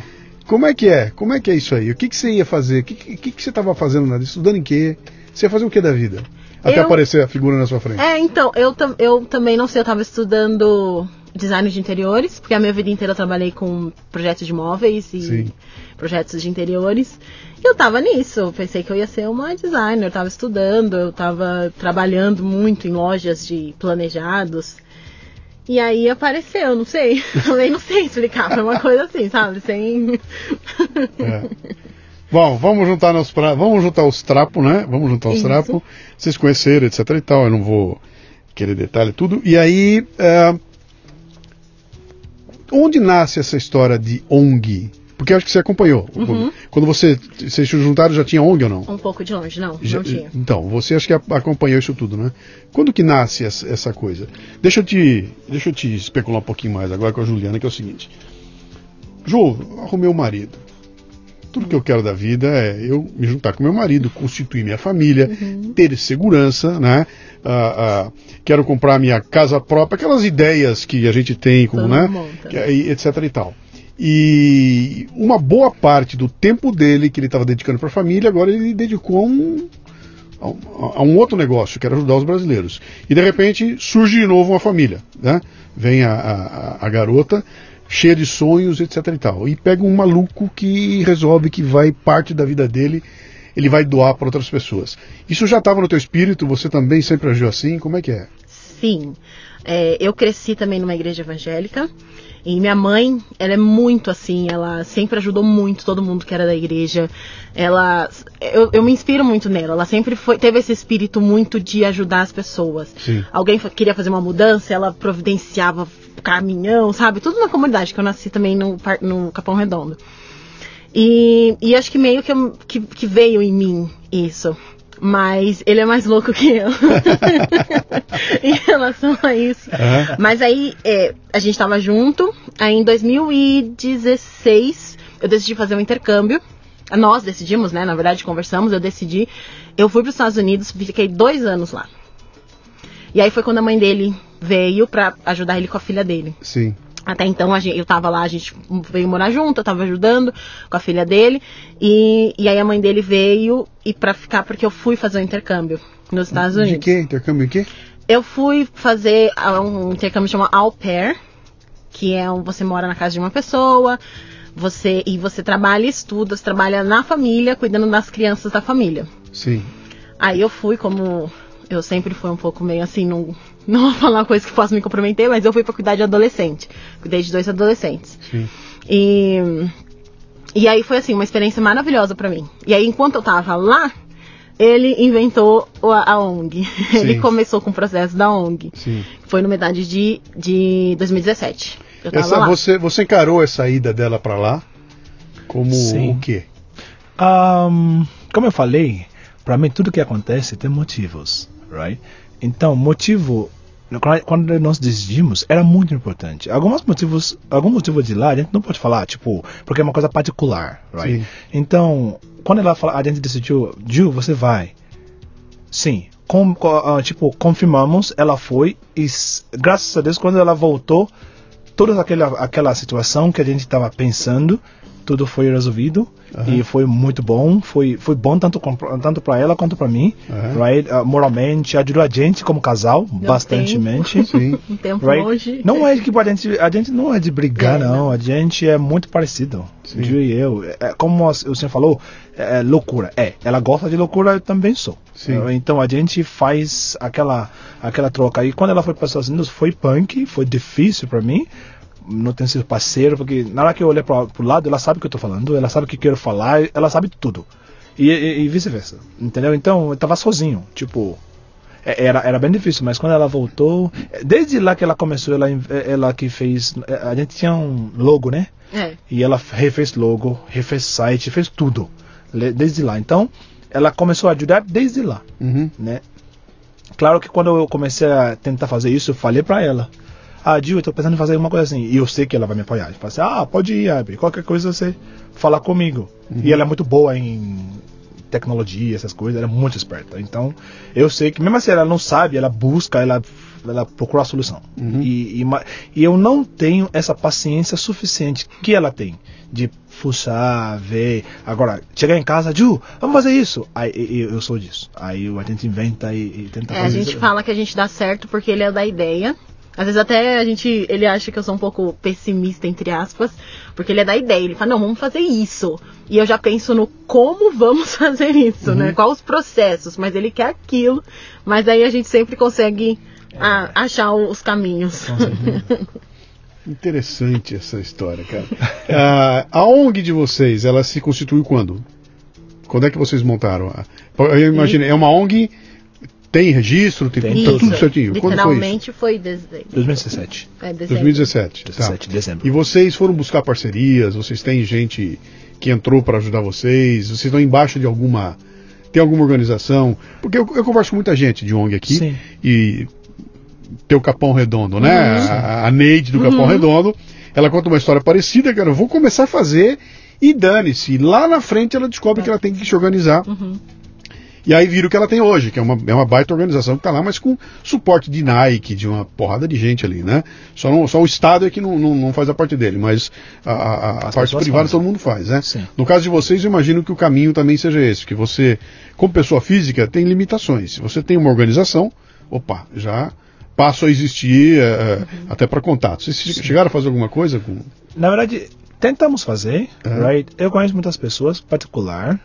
Como é que é? Como é que é isso aí? O que, que você ia fazer? O que, que, que você estava fazendo? Nada? Estudando em quê? Você ia fazer o que da vida? Até Eu- aparecer a figura na sua frente. É, então, eu, eu também não sei, eu tava estudando design de interiores, porque a minha vida inteira eu trabalhei com projetos de móveis e Sim. projetos de interiores. Eu tava nisso, eu pensei que eu ia ser uma designer, eu tava estudando, eu tava trabalhando muito em lojas de planejados. E aí apareceu, não sei, também não sei explicar, foi uma coisa assim, sabe, sem... É. Bom, vamos juntar nos pra... vamos juntar os trapos, né? Vamos juntar os trapos. Vocês conheceram, etc e tal. Eu não vou querer detalhe tudo. E aí, é, onde nasce essa história de ONG? Porque acho que você acompanhou. Uhum. Quando você vocês se juntaram, já tinha ONG ou não? Um pouco de longe, não, Já- não tinha. Então, você acho que acompanhou isso tudo, né? Quando que nasce essa, coisa? Deixa eu, te, deixa eu te especular um pouquinho mais agora com a Juliana, que é o seguinte. Ju, arrumei um marido. Tudo que eu quero da vida é eu me juntar com meu marido, constituir minha família, ter segurança, né? Ah, ah, quero comprar minha casa própria, aquelas ideias que a gente tem, como, Todo né? e etc e tal. E uma boa parte do tempo dele que ele estava dedicando para a família, agora ele dedicou a um, a um, outro negócio, que era ajudar os brasileiros. E de repente surge de novo uma família, né? Vem a, a, a garota cheia de sonhos, etc e tal. E pega um maluco que resolve que vai parte da vida dele, ele vai doar para outras pessoas. Isso já estava no teu espírito? Você também sempre agiu assim? Como é que é? Sim. É, eu cresci também numa igreja evangélica. E minha mãe, ela é muito assim, ela sempre ajudou muito todo mundo que era da igreja. Ela. Eu, eu me inspiro muito nela. Ela sempre foi, teve esse espírito muito de ajudar as pessoas. Sim. Alguém queria fazer uma mudança, ela providenciava caminhão, sabe? Tudo na comunidade, que eu nasci também no, no Capão Redondo. E, e acho que meio que, eu- que, que veio em mim isso. Mas ele é mais louco que eu. em relação a isso. Aham. Mas aí é, a gente tava junto. Aí em 2016 eu decidi fazer um intercâmbio. Nós decidimos, né? Na verdade, conversamos, eu decidi. Eu fui para os Estados Unidos, fiquei dois anos lá. E aí foi quando a mãe dele veio pra ajudar ele com a filha dele. Sim. Até então a gente, eu tava lá, a gente veio morar junto, eu tava ajudando com a filha dele. E, e aí a mãe dele veio e para ficar, porque eu fui fazer um intercâmbio nos Estados De Unidos. quê? Intercâmbio em quê? Eu fui fazer ah, um intercâmbio que chama Au Pair, que é um, você mora na casa de uma pessoa, você e você trabalha e estuda, você trabalha na família, cuidando das crianças da família. Sim. Aí eu fui como eu sempre fui um pouco meio assim, não, não vou falar coisa que possa me comprometer, mas eu fui pra cuidar de adolescente. Cuidei de dois adolescentes. Sim. E, e aí foi assim, uma experiência maravilhosa pra mim. E aí, enquanto eu tava lá, ele inventou o- a ONG. Ele Sim. começou com o processo da ONG. Sim. Foi no metade de, de 2017. Eu tava Essa, lá. você, você encarou essa ida dela para lá como Sim. o quê? Ahn, como eu falei, para mim tudo que acontece tem motivos, right? Então, motivo quando nós decidimos era muito importante. Alguns motivos, algum motivo de lá a gente não pode falar, tipo, porque é uma coisa particular, right? Sim. Então, quando ela fala, a gente decidiu, Ju, você vai. Sim. Com, co- ah, tipo, confirmamos, ela foi e graças a Deus quando ela voltou, toda aquela aquela situação que a gente estava pensando, tudo foi resolvido Aham. e foi muito bom, foi foi bom tanto com- tanto para ela quanto para mim, Aham. right? Ah, moralmente ajudou a gente como casal Deu bastantemente. Sim. Um tempo Right? longe. Não é que a gente, a gente não é de brigar, É, não. não. A gente é muito parecido. Sim. Ju e eu. É, como o senhor falou, é loucura. É, ela gosta de loucura, eu também sou. Sim. É, Então a gente faz aquela, aquela troca. E quando ela foi para os Estados Unidos, foi punk, foi difícil para mim. Não tenho sido parceiro, porque na hora que eu olhei para o lado, ela sabe o que eu tô falando, ela sabe o que eu quero falar, ela sabe tudo. E, e- e vice-versa. Entendeu? Então eu tava sozinho. Tipo, É, Era, era bem difícil, mas quando ela voltou, desde lá que ela começou, ela, ela que fez, a gente tinha um logo, né? É. E ela refez logo, refez site, fez tudo, desde lá. Então, ela começou a ajudar desde lá, Uhum. né? Claro que quando eu comecei a tentar fazer isso, eu falei pra ela. Ah, Gil, eu tô pensando em fazer uma coisa assim. E eu sei que ela vai me apoiar. Eu falei assim, ah, pode ir, Abby. Qualquer coisa você fala comigo. E ela é muito boa em tecnologia, essas coisas. Ela é muito esperta. Então, eu sei que mesmo se ela não sabe, ela busca, ela, ela procura a solução. E, e, ma- e eu não tenho essa paciência suficiente que ela tem. De fuçar, ver. Agora, chegar em casa, Ju, vamos fazer isso. Aí eu, eu sou disso. Aí a gente inventa e, e tenta É, a fazer gente isso. fala que a gente dá certo porque ele é da ideia. Às vezes até a gente, ele acha que eu sou um pouco pessimista, entre aspas, porque ele é da ideia. Ele fala, não, vamos fazer isso. E eu já penso no como vamos fazer isso, né? Quais os processos, mas ele quer aquilo. Mas aí a gente sempre consegue ah, achar os caminhos. Interessante essa história, cara. Ah, a ONG de vocês, ela se constituiu quando? Quando é que vocês montaram? a- Eu imagino, é uma ONG, tem registro, tem, Tem tá tudo. tudo certinho. Quando foi foi desde 2017. é, dezembro. 2017. tá. 17 de dezembro. E vocês foram buscar parcerias? Vocês têm gente que entrou para ajudar vocês? Vocês estão embaixo de alguma. Tem alguma organização? Porque eu, eu converso com muita gente de ONG aqui Sim. e tem o Capão Redondo, né? A, a Neide do Capão Redondo. Ela conta uma história parecida, cara. Eu vou começar a fazer e dane-se. Lá na frente ela descobre que ela tem que se organizar. E aí vira o que ela tem hoje, que é uma, é uma baita organização que tá lá, mas com suporte de Nike, de uma porrada de gente ali, né? Só, não- só o Estado é que não, não, não faz a parte dele, mas a, a- a parte privada fazem. todo mundo faz, né? Sim. No caso de vocês, eu imagino que o caminho também seja esse, que você, como pessoa física, tem limitações. Se você tem uma organização, opa, já passo a existir é, até para contato. Vocês che- chegaram a fazer alguma coisa com. Na verdade, tentamos fazer, Aham. right? Eu conheço muitas pessoas, particular.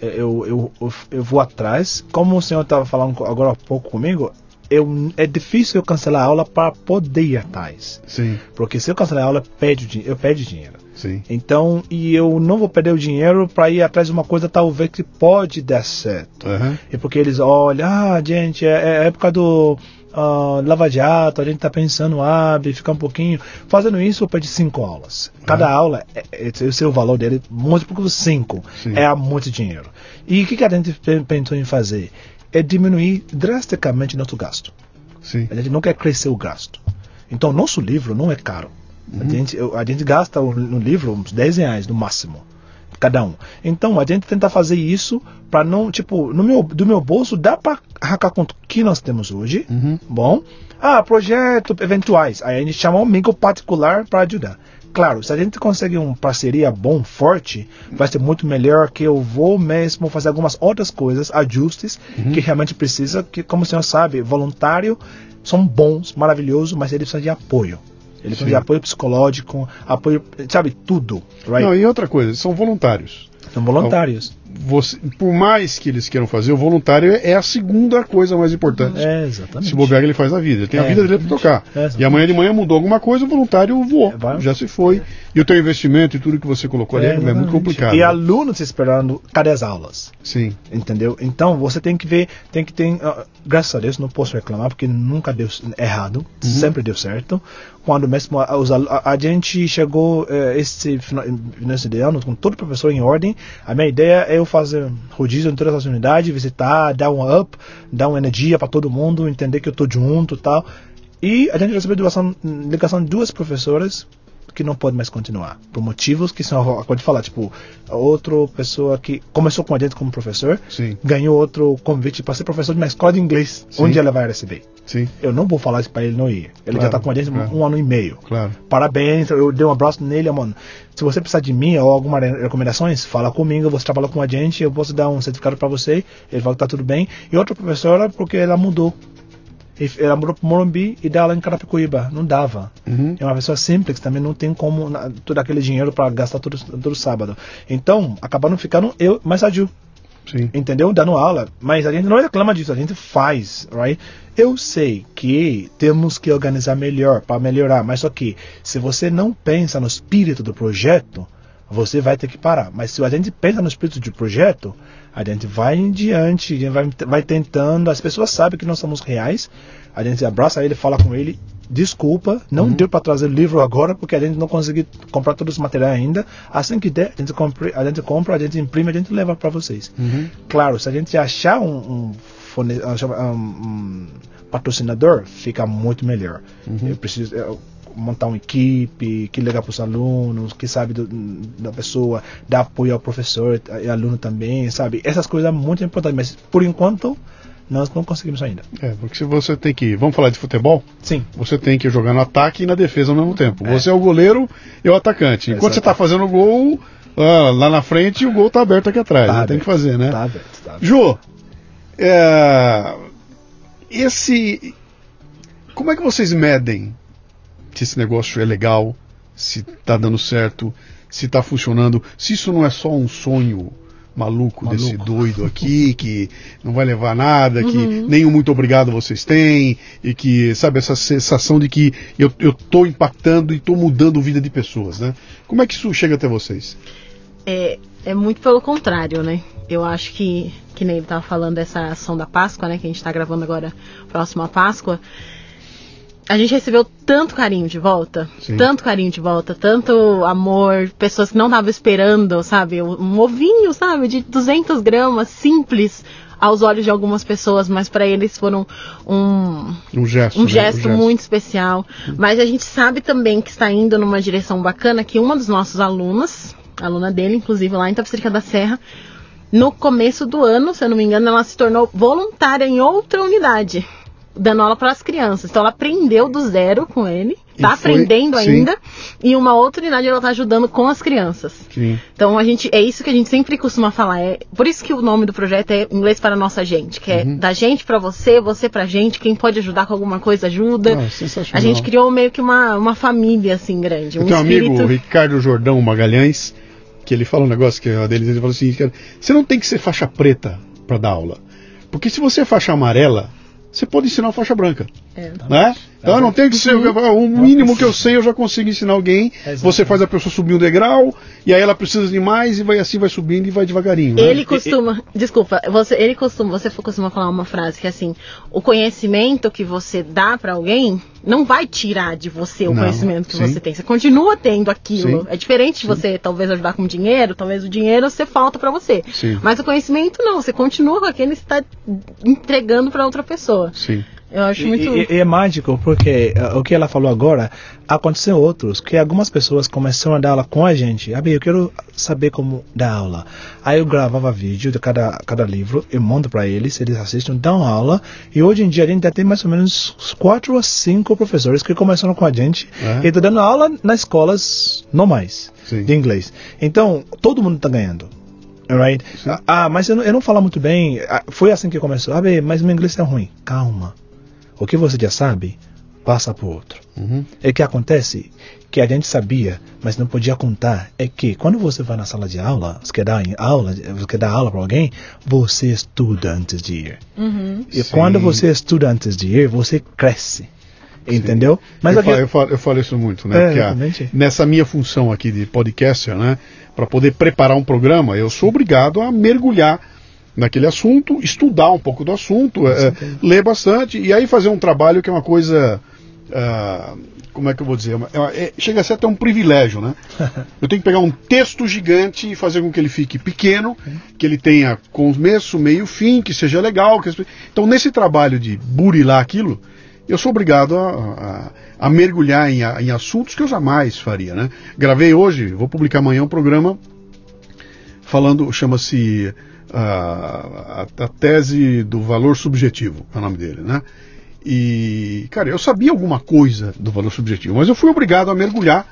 Eu, eu, eu, eu vou atrás. Como o senhor estava falando agora há pouco comigo, eu, é difícil eu cancelar a aula para poder ir atrás. Sim, Porque se eu cancelar a aula, din- eu perdo dinheiro. sim. Então, e eu não vou perder o dinheiro para ir atrás de uma coisa talvez que pode dar certo. Aham. E porque eles olham, ah, gente, é, é época do ah, Lava Jato, a gente tá pensando, abre, fica um pouquinho. Fazendo isso, eu perdi cinco aulas. Cada Ah. aula, é, é, eu sei o valor dele, múltiplo por cinco. Sim. É muito dinheiro. E o que, que a gente pe- pensou em fazer? É diminuir drasticamente nosso gasto. Sim. A gente não quer crescer o gasto. Então, nosso livro não é caro. A, gente, a gente gasta no livro uns 10 reais no máximo. Cada um. Então, a gente tenta fazer isso para não, tipo, no meu, do meu bolso dá para arrancar com o que nós temos hoje. Uhum. Bom. Ah, projeto eventuais. Aí a gente chama um amigo particular para ajudar. Claro, se a gente consegue uma parceria bom, forte, vai ser muito melhor que eu vou mesmo fazer algumas outras coisas, ajustes, que realmente precisa, que como o senhor sabe, voluntário são bons, maravilhosos, mas eles precisam de apoio. Eles precisam de apoio psicológico, apoio, sabe, tudo, right? Não, e outra coisa, são voluntários. São voluntários. Você, por mais que eles queiram fazer, o voluntário é a segunda coisa mais importante. É, exatamente. Se bobear, ele faz na vida. Ele tem a É, vida dele para tocar. É, e amanhã de manhã mudou alguma coisa, o voluntário voou. É. Já se foi. E o teu investimento e tudo que você colocou ali é, muito exatamente. complicado. E né? alunos esperando, cadê as aulas? Sim. Entendeu? Então você tem que ver, tem que ter. ah, graças a Deus não posso reclamar porque nunca deu errado, sempre deu certo. Quando mesmo a, a, a gente chegou eh, esse final nesse ano com todo professor em ordem, a minha ideia é eu fazer rodízio em todas as unidades, visitar, dar um up, dar uma energia para todo mundo, entender que eu tô junto tal. E a gente recebeu ligação, ligação de duas professoras que não pode mais continuar. Por motivos que são, acabou de falar, tipo, outra pessoa que começou com a gente como professor, Sim. ganhou outro convite para ser professor de uma escola de inglês, Sim. onde ela vai receber. Sim. Eu não vou falar isso para ele não ir. Ele Claro, já está com a gente claro. um ano e meio. Claro. Parabéns, eu dei um abraço nele, mano. Se você precisar de mim ou algumas re- recomendações, fala comigo, você trabalha com a gente, eu posso dar um certificado para você, ele vai estar tudo bem. E outra professora, porque ela mudou. E para Morumbi e dá aula em Carapicuíba. Não dava. Uhum. É uma pessoa simples, também não tem como na- todo aquele dinheiro para gastar todo, todo sábado. Então, acabaram ficando eu mais Ju Sim. entendeu? Dando aula, mas a gente não reclama disso, a gente faz, right? Eu sei que temos que organizar melhor para melhorar, mas só que se você não pensa no espírito do projeto, você vai ter que parar. Mas se a gente pensa no espírito de projeto, a gente vai em diante, vai, vai tentando, as pessoas sabem que nós somos reais, a gente abraça ele, fala com ele, desculpa, não Uhum. deu para trazer o livro agora porque a gente não conseguiu comprar todos os materiais ainda. Assim que der, a gente compra, a gente, compra, a gente imprime, a gente leva para vocês. Uhum. Claro, se a gente achar um, um, um, um patrocinador, fica muito melhor. Uhum. Eu preciso eu, montar uma equipe que liga para os alunos, que sabe do- da pessoa, dar apoio ao professor e aluno também, sabe? Essas coisas são muito importantes, mas por enquanto nós não conseguimos ainda. É, porque se você tem que. Vamos falar de futebol? Sim. Você tem que jogar no ataque e na defesa ao mesmo tempo. É. Você é o goleiro e o atacante. Enquanto você está fazendo o gol, ah, lá na frente, o gol está aberto aqui atrás. Tá Não tem aberto. que fazer, né? Tá aberto, tá aberto. Jô, é, esse. Como é que vocês medem se esse negócio é legal, se tá dando certo, se tá funcionando, se isso não é só um sonho maluco, Maluco. desse doido aqui, que não vai levar a nada, que nenhum muito obrigado vocês têm, e que, sabe, essa sensação de que eu, eu tô impactando e tô mudando a vida de pessoas, né? Como é que isso chega até vocês? É, é muito pelo contrário, né? Eu acho que, que nem ele tava falando dessa ação da Páscoa, né? Que a gente tá gravando agora, próxima Páscoa. A gente recebeu tanto carinho de volta, Sim. tanto carinho de volta, tanto amor, pessoas que não estavam esperando, sabe? Um ovinho, sabe? De 200 gramas, simples aos olhos de algumas pessoas, mas para eles foram um, Um gesto. um né? gesto muito especial. Mas a gente sabe também que está indo numa direção bacana que uma dos nossos alunos, aluna dele, inclusive lá em Tapicerica da Serra, no começo do ano, se eu não me engano, ela se tornou voluntária em outra unidade, dando aula para as crianças. Então ela aprendeu do zero com ele, E tá foi- aprendendo sim. ainda, e uma outra unidade ela tá ajudando com as crianças. Sim. Então a gente é isso que a gente sempre costuma falar. É por isso que o nome do projeto é inglês para a nossa gente, que é Uhum. da gente para você, você pra gente. Quem pode ajudar com alguma coisa ajuda. Ah, sensacional. a gente criou meio que uma, uma família assim grande, Eu um tenho um amigo, espírito. Ricardo Jordão Magalhães, que ele fala um negócio que é dele, ele fala assim, você não tem que ser faixa preta para dar aula. Porque se você é faixa amarela, você pode ensinar faixa branca. É. Né? Então eu não tenho que ser. O mínimo que eu sei, eu já consigo ensinar alguém. Exatamente. Você faz a pessoa subir um degrau, e aí ela precisa de mais, e vai assim, vai subindo e vai devagarinho. né? Ele costuma, desculpa, você, ele costuma, você costuma falar uma frase que é assim, o conhecimento que você dá pra alguém não vai tirar de você o Não, conhecimento que sim. você tem. Você continua tendo aquilo. Sim. É diferente de você talvez ajudar com dinheiro, talvez o dinheiro você falta pra você. Sim. Mas o conhecimento não, você continua com aquele que está entregando pra outra pessoa. Sim. Eu acho E, muito e- e é mágico porque eh, o que ela falou agora aconteceu outros que algumas pessoas começaram a dar aula com a gente. Abi, eu quero saber como dar aula. Aí eu gravava vídeo de cada, cada livro e mando para eles, eles assistem, dão aula. E hoje em dia a gente já tem mais ou menos quatro ou cinco professores que começaram com a gente É. e estão dando aula nas escolas normais Sim. de inglês. Então todo mundo está ganhando. Alright? Ah, mas eu não, eu não falo muito bem. Ah, Foi assim que começou. Ah, bem, mas meu inglês é ruim. Calma. O que você já sabe, passa para outro. Uhum. E o que acontece, que a gente sabia, mas não podia contar, é que quando você vai na sala de aula, você quer dar em aula, você quer dar aula para alguém, você estuda antes de ir. Uhum. E Sim. quando você estuda antes de ir, você cresce. Entendeu? Mas eu, aqui- falo, eu, falo, eu falo isso muito, né? É, a- nessa minha função aqui de podcaster, né? Para poder preparar um programa, eu sou obrigado a mergulhar naquele assunto, estudar um pouco do assunto, é, certeza. ler bastante e aí fazer um trabalho que é uma coisa. ah, como é que eu vou dizer? É é- chega a ser até um privilégio, né? Eu tenho que pegar um texto gigante e fazer com que ele fique pequeno, que ele tenha começo, meio, fim, que seja legal. que Então, nesse trabalho de burilar aquilo, eu sou obrigado a, a- a mergulhar em, a- em assuntos que eu jamais faria, né? Gravei hoje, vou publicar amanhã um programa falando, chama-se ah, a, a tese do valor subjetivo, é o nome dele, né? E, cara, eu sabia alguma coisa do valor subjetivo, mas eu fui obrigado a mergulhar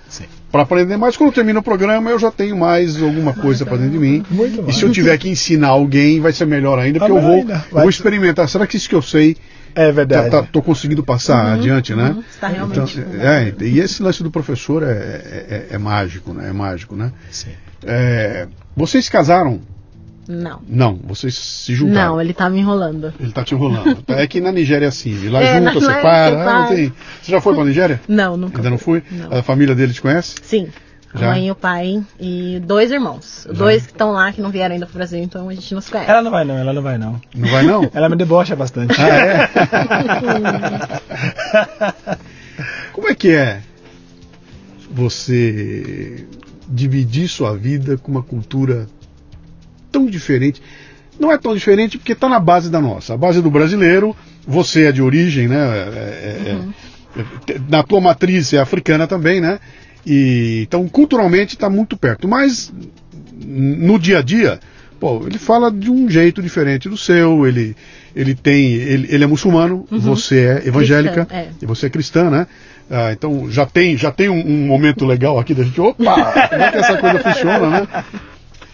para aprender mais. Quando termina o programa, eu já tenho mais alguma coisa para dentro de mim. Muito E bom. se eu tiver que ensinar alguém, vai ser melhor ainda, porque Ah, eu vou, ainda. eu vou experimentar. Será que isso que eu sei É tá, verdade. tá, tô conseguindo passar adiante, né? uhum, está realmente Então, é, e esse lance do professor é, é, é mágico, né? É mágico, né? Sim. É, vocês casaram? Não. Não, vocês se juntaram. Não, ele tá me enrolando. Ele tá te enrolando. É que na Nigéria é assim, lá É, junta, separa. é ah, não tem. Você já foi pra Nigéria? Não, nunca. Ainda não foi? Não. A família dele te conhece? Sim. A Já? mãe e o pai e dois irmãos. Dois que estão lá, que não vieram ainda pro Brasil, então a gente não se conhece. Ela não vai não, ela não vai não. Não vai não? Ela me debocha bastante. Como é que é você dividir sua vida com uma cultura tão diferente? Não é tão diferente porque está na base da nossa. A base do brasileiro, você é de origem, né? É- é- é- na tua matriz é africana também, né? E, então, culturalmente está muito perto. Mas no dia a dia, pô, ele fala de um jeito diferente do seu, ele, ele tem. Ele, ele é muçulmano, você é evangélica Cristã, é. e você é cristã, né? Ah, então já tem, já tem um, um momento legal aqui da gente. Opa! Como é que essa coisa funciona, né?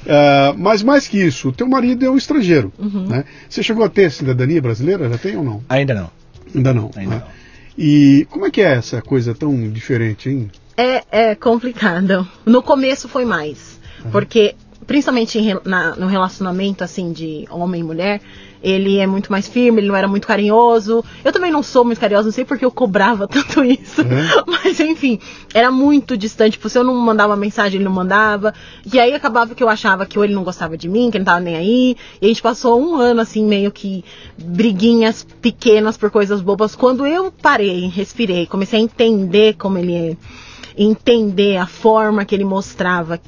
Ah, mas mais que isso, teu marido é um estrangeiro. Né? Você chegou a ter cidadania brasileira? Já tem ou não? Ainda não. Ainda não. Ainda né? não. E como é que é essa coisa tão diferente, hein? É, é complicado. No começo foi mais. Porque, principalmente em na- no relacionamento, assim, de homem e mulher, ele é muito mais firme, ele não era muito carinhoso. Eu também não sou muito carinhosa, não sei porque eu cobrava tanto isso. É? Mas, enfim, era muito distante. Tipo, se eu não mandava mensagem, ele não mandava. E aí acabava que eu achava que ou ele não gostava de mim, que ele não tava nem aí. E a gente passou um ano, assim, meio que briguinhas pequenas por coisas bobas. Quando eu parei, respirei, comecei a entender como ele é entender a forma que ele mostrava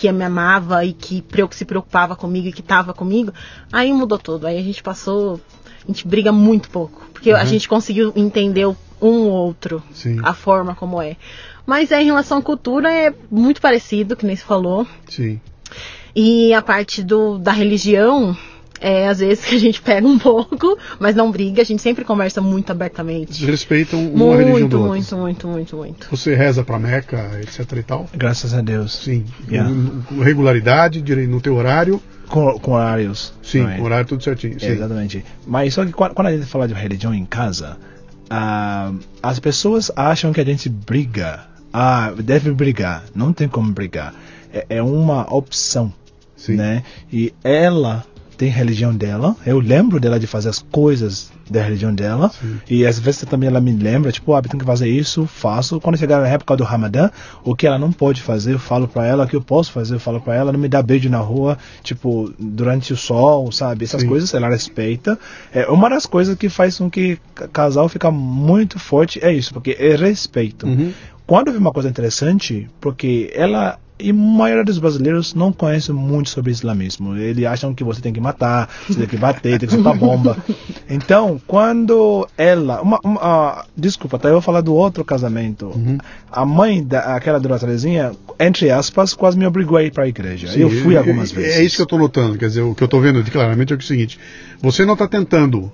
que me amava e que se preocupava comigo e que estava comigo, aí mudou tudo. Aí a gente passou, a gente briga muito pouco, porque a gente conseguiu entender um outro, Sim. a forma como é. Mas é, em relação à cultura é muito parecido, que nem se falou. Sim. E a parte do, da religião, é às vezes que a gente pega um pouco, mas não briga, a gente sempre conversa muito abertamente. Respeitam uma religião Muito, do outro. muito, muito, muito, muito. Você reza pra Meca, etc e tal? Graças a Deus. Sim. Yeah. Com- regularidade, no teu horário. Com, com horários. Sim, com horário tudo certinho. É, Sim. Exatamente. Mas só que quando, quando a gente fala de religião em casa, ah, as pessoas acham que a gente briga. Ah, deve brigar. Não tem como brigar. É, é uma opção, Sim. né? E ela tem religião dela. Eu lembro dela de fazer as coisas da religião dela. Sim. E às vezes também ela me lembra, tipo, ah, tem que fazer isso, faço. Quando chegar na época do Ramadã, o que ela não pode fazer, eu falo pra ela. O que eu posso fazer, eu falo pra ela. Não me dá beijo na rua, tipo, durante o sol, sabe? Essas Sim. coisas ela respeita. É uma das coisas que faz com que o casal fica muito forte é isso, porque é respeito. Uhum. Quando vi uma coisa interessante, porque ela e a maioria dos brasileiros não conhecem muito sobre islamismo. Eles acham que você tem que matar, você tem que bater, tem que soltar bomba. Então, quando ela. Uma, uma- ah, desculpa, tá? Eu vou falar do outro casamento. Uhum. A mãe, da, aquela dona Terezinha, entre aspas, quase me obrigou a ir para a igreja. Sim, eu fui é- algumas é, vezes. É isso que eu estou notando. Quer dizer, o que eu estou vendo claramente é o seguinte: você não está tentando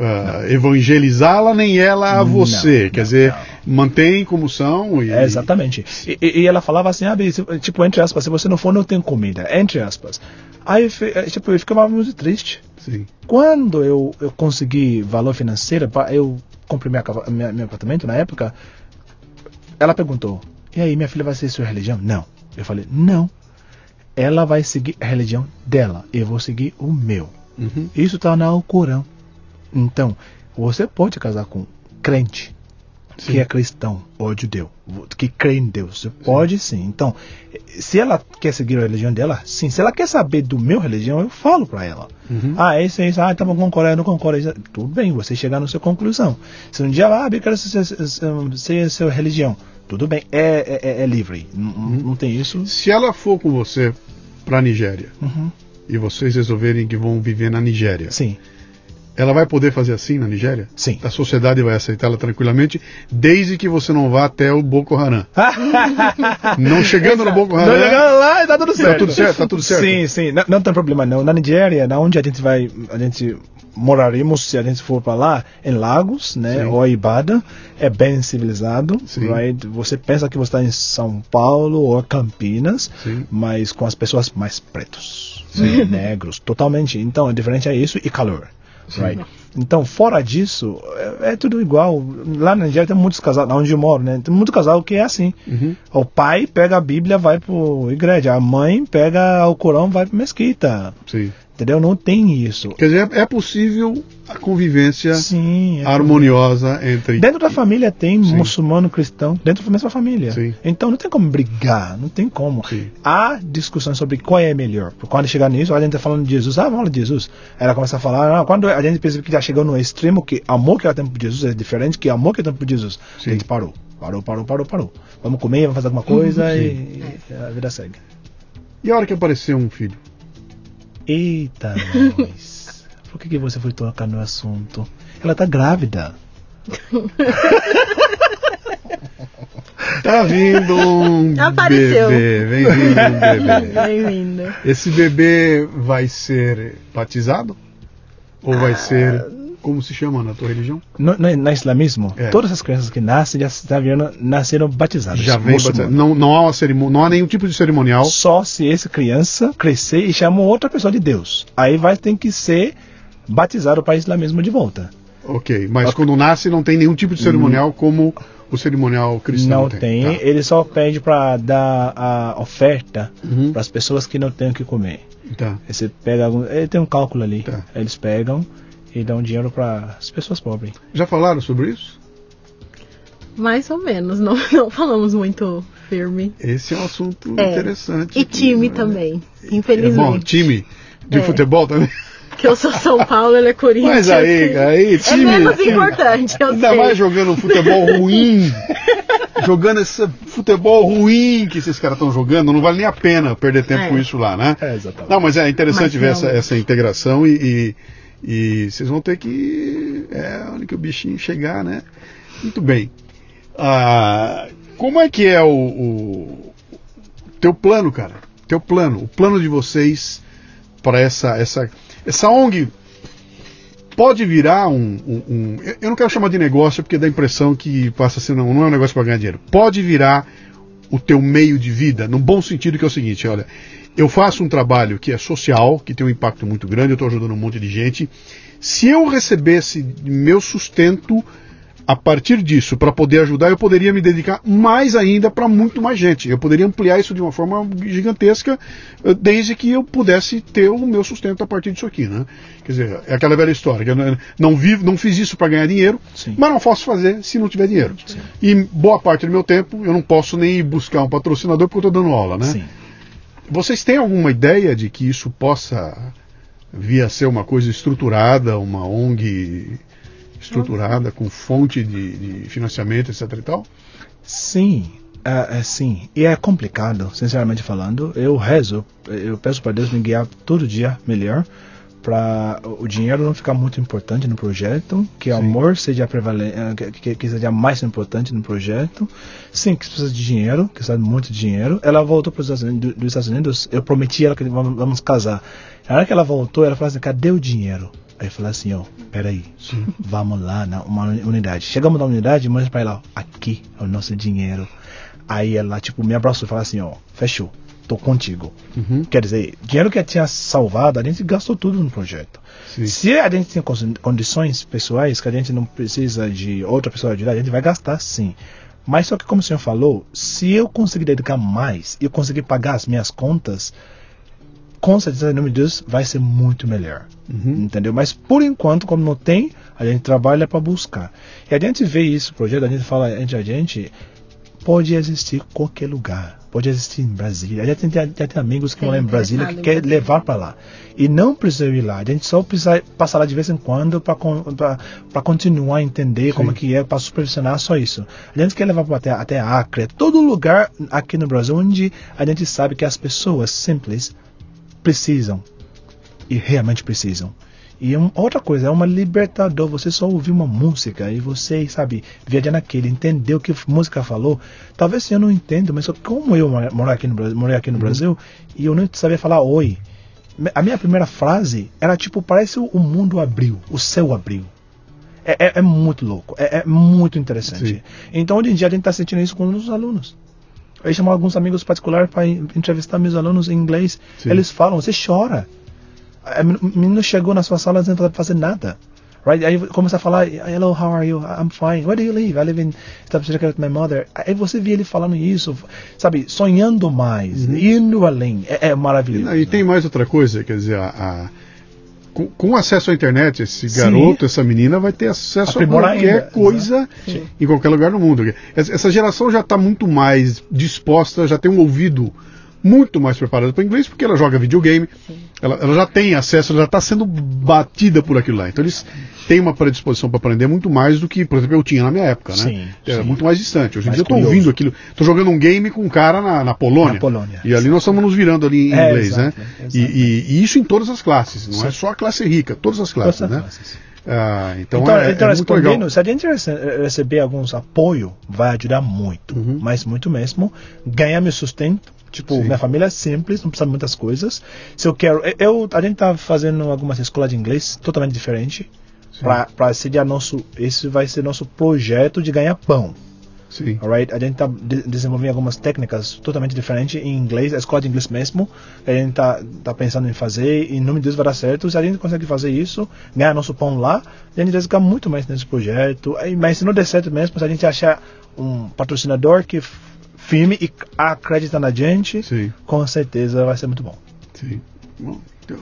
ah, evangelizá-la, nem ela a Não, você. Quer não, dizer, mantém como são. E, É, exatamente. E, e- ela falava assim, ah, tipo, entre aspas, se você não for, não tem comida. Entre aspas. Aí, eh, tipo, eu ficava muito triste. Sim. Quando eu, eu consegui valor financeiro, eu comprei minha, minha- meu apartamento na época, ela perguntou, e aí, minha filha vai seguir sua religião? Não. Eu falei, não. Ela vai seguir a religião dela, eu vou seguir o meu. Uhum. Isso está no Corão. Então, você pode casar com crente, Sim. que é cristão ou judeu, que crê em Deus. Você pode sim. Então, se ela quer seguir a religião dela, sim. Se ela quer saber do meu religião, eu falo para ela. Uhum. Ah, esse é isso. Ah, tá bom, concordo, eu não concordo. Isso- Tudo bem, você chegar na sua conclusão. Se um dia, ah, eu quero ser, ser, ser, religião. Tudo bem, é, é, é livre. Não, não tem isso. Se ela for com você para a Nigéria Uhum. e vocês resolverem que vão viver na Nigéria, Sim, ela vai poder fazer assim na Nigéria? sim. A sociedade vai aceitá-la tranquilamente, desde que você não vá até o Boko Haram. Não chegando no Boko Não, Haram. chegando lá, tá tudo certo. tudo certo, tá tudo certo. Sim, sim, não, não tem problema não. Na Nigéria, na onde a gente vai, a gente moraremos se a gente for para lá, em Lagos, né, Sim. ou Ibada, é bem civilizado, Sim. right? Você pensa que você está em São Paulo ou Campinas, Sim. mas com as pessoas mais pretos, negros, totalmente. Então, é diferente é isso e calor. Right? Então, fora disso, é, é tudo igual. Lá na Nigéria tem muitos casais, onde eu moro, né? Tem muito casal que é assim. Uhum. O pai pega a Bíblia, vai para igreja. A mãe pega o Corão, vai para mesquita. Sim. Entendeu? Não tem isso. Quer dizer, é possível a convivência Sim. é harmoniosa entre. Dentro da família tem Sim. muçulmano, cristão, dentro da mesma família. Sim. Então não tem como brigar, não tem como. Há discussão sobre qual é melhor. Quando chegar nisso, a gente está falando de Jesus, ah, vamos falar de Jesus. Ela começa a falar, ah, quando a gente percebe que já chegou no extremo, que amor que ela tem por Jesus é diferente que amor que ela tem por Jesus. A gente parou, parou, parou, parou, parou. Vamos comer, vamos fazer alguma coisa Sim. e, e a vida segue. E a hora que apareceu um filho? Eita, nós. Por que, que você foi tocar no assunto? Ela tá grávida. Tá vindo um Apareceu. bebê. Vem vindo um bebê. Bem-vindo. Esse bebê vai ser batizado? Ou vai ser. Como se chama na tua religião? No, no, no islamismo, É. todas as crianças que nascem já está vendo, nasceram batizadas. Já vem batizado. Não, não, há uma cerimônia, não há nenhum tipo de cerimonial. Só se essa criança crescer e chamar outra pessoa de Deus. Aí vai ter que ser batizado para o islamismo de volta. Ok, mas Ok. quando nasce não tem nenhum tipo de cerimonial como o cerimonial cristão não tem, Tá. ele só pede para dar a oferta Uhum. para as pessoas que não têm o que comer. Tá. Você pega algum, ele tem um cálculo ali. Tá. Eles pegam e dão dinheiro para as pessoas pobres. Já falaram sobre isso? Mais ou menos, não, não falamos muito firme. Esse é um assunto É. interessante. E time né? também, É bom, infelizmente. time de É. futebol também. Que eu sou São Paulo, ele é Corinthians. Mas aí, aí, É time. menos time. importante, eu Ainda sei. mais jogando um futebol ruim. jogando esse futebol ruim que esses caras estão jogando, não vale nem a pena perder tempo É. com isso lá, né? É, exatamente. Não, mas é interessante Mas ver essa, realmente. essa integração e, e, e vocês vão ter que. É, onde que o bichinho chegar, né? Muito bem. Ah, como é que é o, o teu plano, cara? Teu plano, o plano de vocês para essa, essa, essa ONG pode virar um, um- um- eu- não quero chamar de negócio porque dá a impressão que passa a ser não, não é um negócio para ganhar dinheiro. Pode virar o teu meio de vida, no bom sentido que é o seguinte, olha, eu faço um trabalho que é social, que tem um impacto muito grande, eu estou ajudando um monte de gente. Se eu recebesse meu sustento a partir disso para poder ajudar, eu poderia me dedicar mais ainda para muito mais gente. Eu poderia ampliar isso de uma forma gigantesca, eh, desde que eu pudesse ter o meu sustento a partir disso aqui, né? Quer dizer, é aquela velha história, que eu não, vivo, não fiz isso para ganhar dinheiro, Sim. mas não posso fazer se não tiver dinheiro. E boa parte do meu tempo eu não posso nem buscar um patrocinador porque eu estou dando aula, né? Sim. Vocês têm alguma ideia de que isso possa vir a ser uma coisa estruturada, uma ONG estruturada, com fonte de, de financiamento, etc e tal? Sim, é, é, sim. E é complicado, sinceramente falando. Eu rezo, eu peço para Deus me guiar todo dia melhor para o dinheiro não ficar muito importante no projeto, que o amor seja prevalente, que, que- que seja mais importante no projeto. Sim, que precisa de dinheiro, que precisa de muito dinheiro. Ela voltou para os Estados Unidos, dos Estados Unidos, eu prometi a ela que vamos, vamos casar. Na hora que ela voltou, ela falou assim: cadê o dinheiro? Aí eu falei assim: ó, peraí, vamos lá na uma unidade. Chegamos na unidade, mas para ela, ó, aqui é o nosso dinheiro. Aí ela, tipo, me abraçou e falou assim: ó, fechou, tô contigo. Uhum. Quer dizer, dinheiro que tinha salvado, a gente gastou tudo no projeto. Sim. Se a gente tem condições pessoais que a gente não precisa de outra pessoa ajudar, a gente vai gastar sim. Mas só que como o senhor falou, se eu conseguir dedicar mais e eu conseguir pagar as minhas contas, com certeza, em nome de Deus, vai ser muito melhor. Uhum. Entendeu? Mas por enquanto, como não tem, a gente trabalha para buscar. E a gente vê isso, projeto, a gente fala entre a gente, pode existir em qualquer lugar. Pode existir em Brasília. A gente tem, já tem amigos que Tem moram em Brasília que interessado em quer Brasília. levar para lá. E não precisa ir lá. A gente só precisa passar lá de vez em quando para continuar a entender como que é, para supervisionar só isso. A gente quer levar até, até Acre, todo lugar aqui no Brasil onde a gente sabe que as pessoas simples precisam e realmente precisam. E um, outra coisa, é uma libertador. Você só ouvir uma música e você, sabe, viajar naquele, entender o que a música falou. Talvez eu não entenda, mas como eu moro aqui no, morei aqui no Brasil e eu não sabia falar oi. A minha primeira frase era tipo, parece o, o mundo abriu, o céu abriu. É, é- é muito louco, é, é muito interessante. Sim. Então, hoje em dia, a gente está sentindo isso com os alunos. Eu chamo alguns amigos particulares para entrevistar meus alunos em inglês. Sim. Eles falam, você chora. A O menino chegou na sua sala sem fazer nada. Right? Aí começa a falar, hello, how are you? I'm fine. Where do you live? I live in Staffordshire with my mother. Aí você vê ele falando isso, sabe, sonhando mais, indo além. É, é E, maravilhoso. e tem mais outra coisa, quer dizer, a, a- com, com acesso à internet, esse Sim. garoto, essa menina vai ter acesso a Aprimorar qualquer ainda, coisa Sim. em qualquer lugar do mundo. Essa geração já está muito mais disposta, já tem um ouvido muito mais preparado para inglês, porque ela joga videogame, ela, ela já tem acesso, ela já está sendo batida por aquilo lá. Então eles têm uma predisposição para aprender muito mais do que, por exemplo, eu tinha na minha época, né? Sim, Era sim. muito mais distante. Hoje em dia eu estou ouvindo aquilo, estou jogando um game com um cara na, na Polônia. Na Polônia, E ali nós estamos nos virando ali em É, inglês, exato, né? exato. E, e- e isso em todas as classes, não é Sim. só a classe rica, todas as classes, Todas as né? classes. Ah, então, Então, é, então é muito legal. respondendo, se a gente rece- receber alguns apoio, vai ajudar muito, Uhum. mas muito mesmo. Ganhar meu sustento, tipo, Sim. minha família é simples, não precisa de muitas coisas. Se eu quero, eu, a gente tá fazendo algumas escolas de inglês totalmente diferente, para ser nosso, esse vai ser nosso projeto de ganhar pão. Sim. Alright? A gente está desenvolvendo algumas técnicas totalmente diferentes em inglês, a escola de inglês mesmo. A gente está tá pensando em fazer, e em nome de Deus vai dar certo. Se a gente consegue fazer isso, ganhar nosso pão lá, a gente vai ficar muito mais nesse projeto. Mas se não der certo mesmo, se a gente achar um patrocinador que firme e acredita na gente, Sim. com certeza vai ser muito bom. Sim. Bom, então,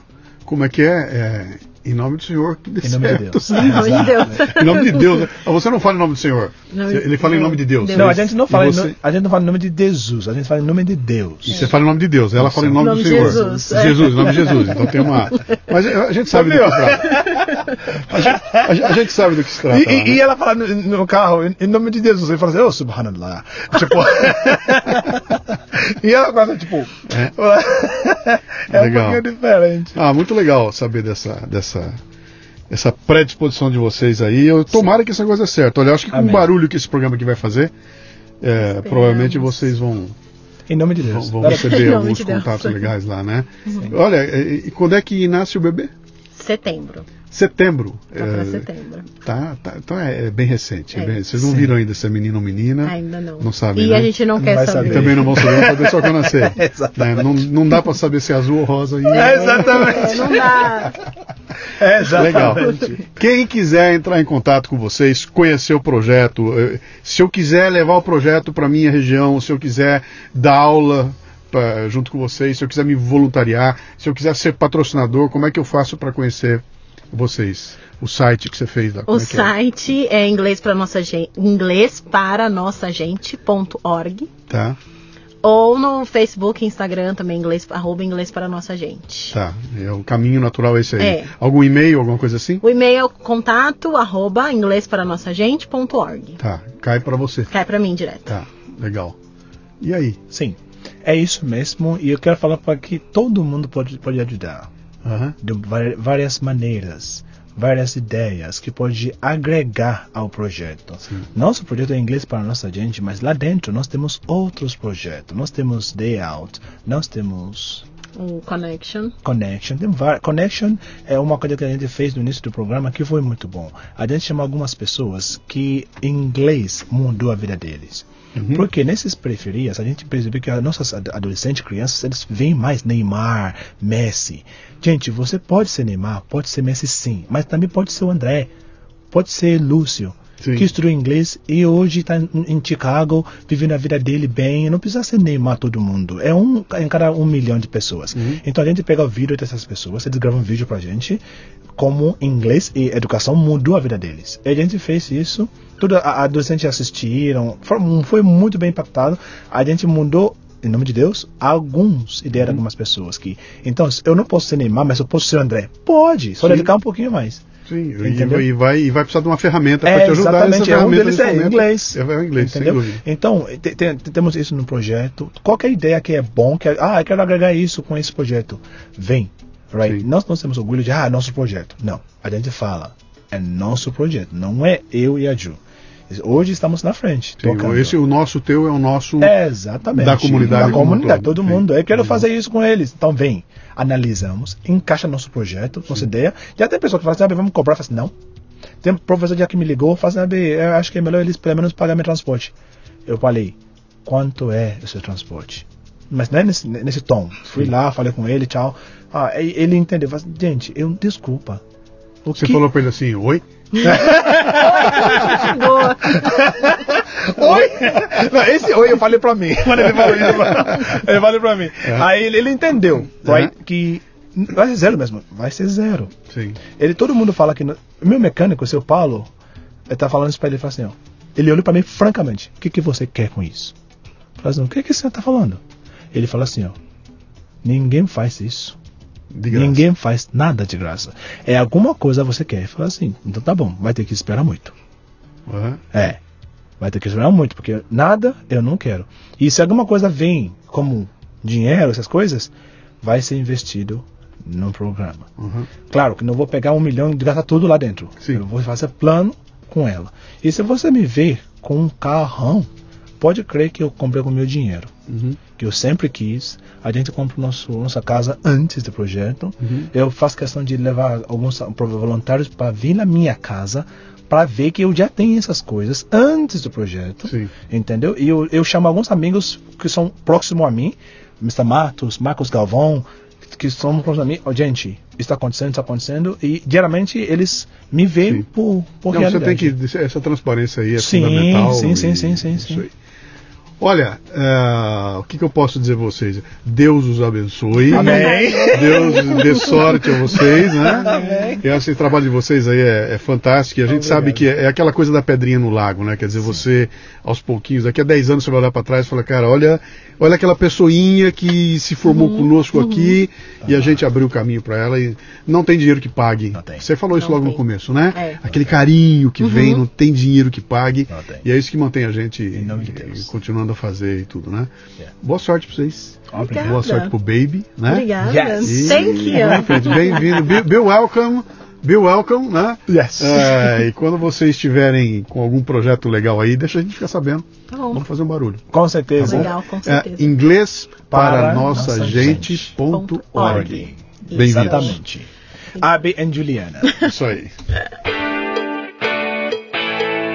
como é que é? É, Em nome do Senhor que dê Em nome de. Deus. Em nome de Deus. Em nome de Deus. Ah, Você não fala em nome do Senhor. Não, Ele fala em nome de Deus. Não, a gente não fala, em você- no- a gente não fala em nome de Jesus, a gente fala em nome de Deus. E você fala em nome de Deus, ela fala em nome, Nome do Senhor. Jesus. Jesus, em nome de Jesus. Então tem uma. Mas a gente sabe do que se trata. A gente, a gente- sabe do que se trata. E, né? e ela fala no, no carro, em, nome de Jesus, ele fala assim, oh, subhanallah. Tipo, e ela fala, tipo, é, um Legal. pouquinho diferente. Ah, muito legal saber dessa, dessa essa predisposição de vocês aí. Eu tomara que esse negócio dê certo. Olha, eu acho que com o Amém. barulho que esse programa aqui vai fazer, é, provavelmente vocês vão, Em nome de Deus. vão receber alguns de Deus. contatos legais lá, né? Olha, e, e quando é que nasce o bebê? Setembro. Setembro. Tá pra É, setembro. Tá, tá, então é, é bem recente. é É. bem. Vocês não Sim. viram ainda se é menino ou menina. Ainda não. Não sabem, E né? a gente não, Não quer saber. E saber. também não vão saber, vão saber só quando nascer. Exatamente. Né? Não, não dá pra saber se é azul ou rosa ainda. É, exatamente. É, não dá. É, exatamente. Legal. Quem quiser entrar em contato com vocês, conhecer o projeto, eh, se eu quiser levar o projeto para minha região, se eu quiser dar aula pra- junto com vocês, se eu quiser me voluntariar, se eu quiser ser patrocinador, como é que eu faço para conhecer vocês? O site que você fez lá. O é é? site é inglês para nossa gente, inglês para nossa gente.org Tá, ou no Facebook, Instagram também inglês arroba inglês para nossa gente. tá. É, o caminho natural é esse aí. É. Algum e-mail, alguma coisa assim? O e-mail é contato arroba inglês para nossa gente.org. Tá, cai para você. Cai para mim direto. Tá, legal. E aí? Sim, é isso mesmo. E eu quero falar para que todo mundo pode, pode ajudar. De várias maneiras, várias ideias que pode agregar ao projeto. Sim. Nosso projeto é inglês para a nossa gente, mas lá dentro nós temos outros projetos. Nós temos Day Out, nós temos O connection. Connection. Tem Connection é uma coisa que a gente fez no início do programa que foi muito bom. A gente chamou algumas pessoas que inglês mudou a vida deles. Uhum. Porque nesses periferias a gente percebeu que as nossas ad- adolescentes, crianças, eles veem mais Neymar, Messi. Gente, você pode ser Neymar, pode ser Messi sim, mas também pode ser o André, pode ser Lúcio, Sim. que estudou inglês e hoje está em, Chicago, vivendo a vida dele bem. Não precisa ser Neymar todo mundo, é um em cada um milhão de pessoas. Uhum. Então a gente pega o vídeo dessas pessoas, eles gravam um vídeo pra gente, como inglês e educação mudou a vida deles. E a gente fez isso, toda a adolescente assistiram, foi, muito bem impactado. A gente mudou, em nome de Deus, alguns ideias de algumas pessoas que. Então, eu não posso ser Neymar, mas eu posso ser André. Pode, só Sim. dedicar um pouquinho mais. Sim, e, Entendeu? e vai, e vai precisar de uma ferramenta É, para te ajudar exatamente, é um deles nesse é momento. inglês. É, é o inglês, Entendeu? Então, te- te- temos isso no projeto. Qualquer ideia que é bom, que é, ah, eu quero agregar isso com esse projeto, vem. Right? Sim. Nós não temos orgulho de, ah, nosso projeto. Não. A gente fala, é nosso projeto, não é eu e a Ju. Hoje estamos na frente. Sim, tocando. esse, o nosso teu é o nosso. É, exatamente. da comunidade Da um comunidade, todo. todo mundo. Eu quero fazer isso com eles. Então vem, analisamos, encaixa nosso projeto, nossa ideia. Já tem pessoa que fala assim, ah, vamos cobrar. Eu falo assim, não. Tem professor já que me ligou, fala assim, ah, eu acho que é melhor eles pelo menos pagar meu transporte. Eu falei, quanto é o seu transporte? Mas não é nesse, nesse tom. Fui lá, falei com ele, tchau. Ah, ele entendeu. Falei, assim, gente, eu desculpa. O Você que- falou pra ele assim, oi? Boa. Oi? Não, esse oi eu falei pra mim. Quando ele falou isso, ele falou pra mim. É. Aí ele, ele entendeu, right? Que vai ser zero mesmo, vai ser zero. Sim. Ele, todo mundo fala que. no- o meu mecânico, o seu Paulo, ele tá falando isso pra ele, ele fala assim, ó. Ele olhou pra mim francamente, o que, que você quer com isso? Eu falei assim, o que, que você tá falando? Ele fala assim, ó. Ninguém faz isso. Ninguém faz nada de graça. É alguma coisa você quer. Falei assim, então tá bom, vai ter que esperar muito. Aham. É. Vai ter que esperar muito, porque nada eu não quero. E se alguma coisa vem como dinheiro, essas coisas, vai ser investido no programa. Uhum. Claro que não vou pegar um milhão e gastar tudo lá dentro. Sim. Eu vou fazer plano com ela. E se você me ver com um carrão, pode crer que eu comprei com meu dinheiro. Uhum. Que eu sempre quis. A gente compra nosso, nossa casa antes do projeto. Uhum. Eu faço questão de levar alguns voluntários para vir na minha casa para ver que eu já tenho essas coisas antes do projeto. Sim. Entendeu? E eu, eu chamo alguns amigos que são próximos a mim, Mr. Matos, Marcos Galvão, que são próximos a mim. Ó, gente, está acontecendo, está acontecendo. E geralmente eles me veem Sim. por, por Não, você realidade. tem que. Essa transparência aí é Sim, fundamental. sim, sim, sim, sim, sim. Olha, eh, o que, que eu posso dizer a vocês? Deus os abençoe. Amém. Deus dê sorte a vocês, né? Amém. E esse trabalho de vocês aí é, é fantástico. E a gente Obrigado. sabe que é, é aquela coisa da pedrinha no lago, né? Quer dizer, você, aos pouquinhos, daqui a 10 anos você vai olhar para trás e falar, cara, olha, olha aquela pessoinha que se formou Uhum. conosco aqui e a gente abriu o caminho para ela e não tem dinheiro que pague. Você falou isso Não logo no tem. começo, né? É. Aquele carinho que vem, não tem dinheiro que pague. E é isso que mantém a gente Em nome de Deus. continuando a fazer e tudo, né? Yeah. Boa sorte para vocês. Obrigada. Boa sorte pro Baby, né? Obrigada. Yes. Thank E, you. né, Fred, Bem-vindo. Be, be welcome. Be welcome, né? Yes. É, e quando vocês estiverem com algum projeto legal aí, deixa a gente ficar sabendo. Tá bom. Vamos fazer um barulho. Com certeza. Legal, com É, certeza. inglês para, Para nossa, nossa gente. gente. Ponto Org. org. Bem-vindos. Exatamente. Abby e Juliana. Isso aí.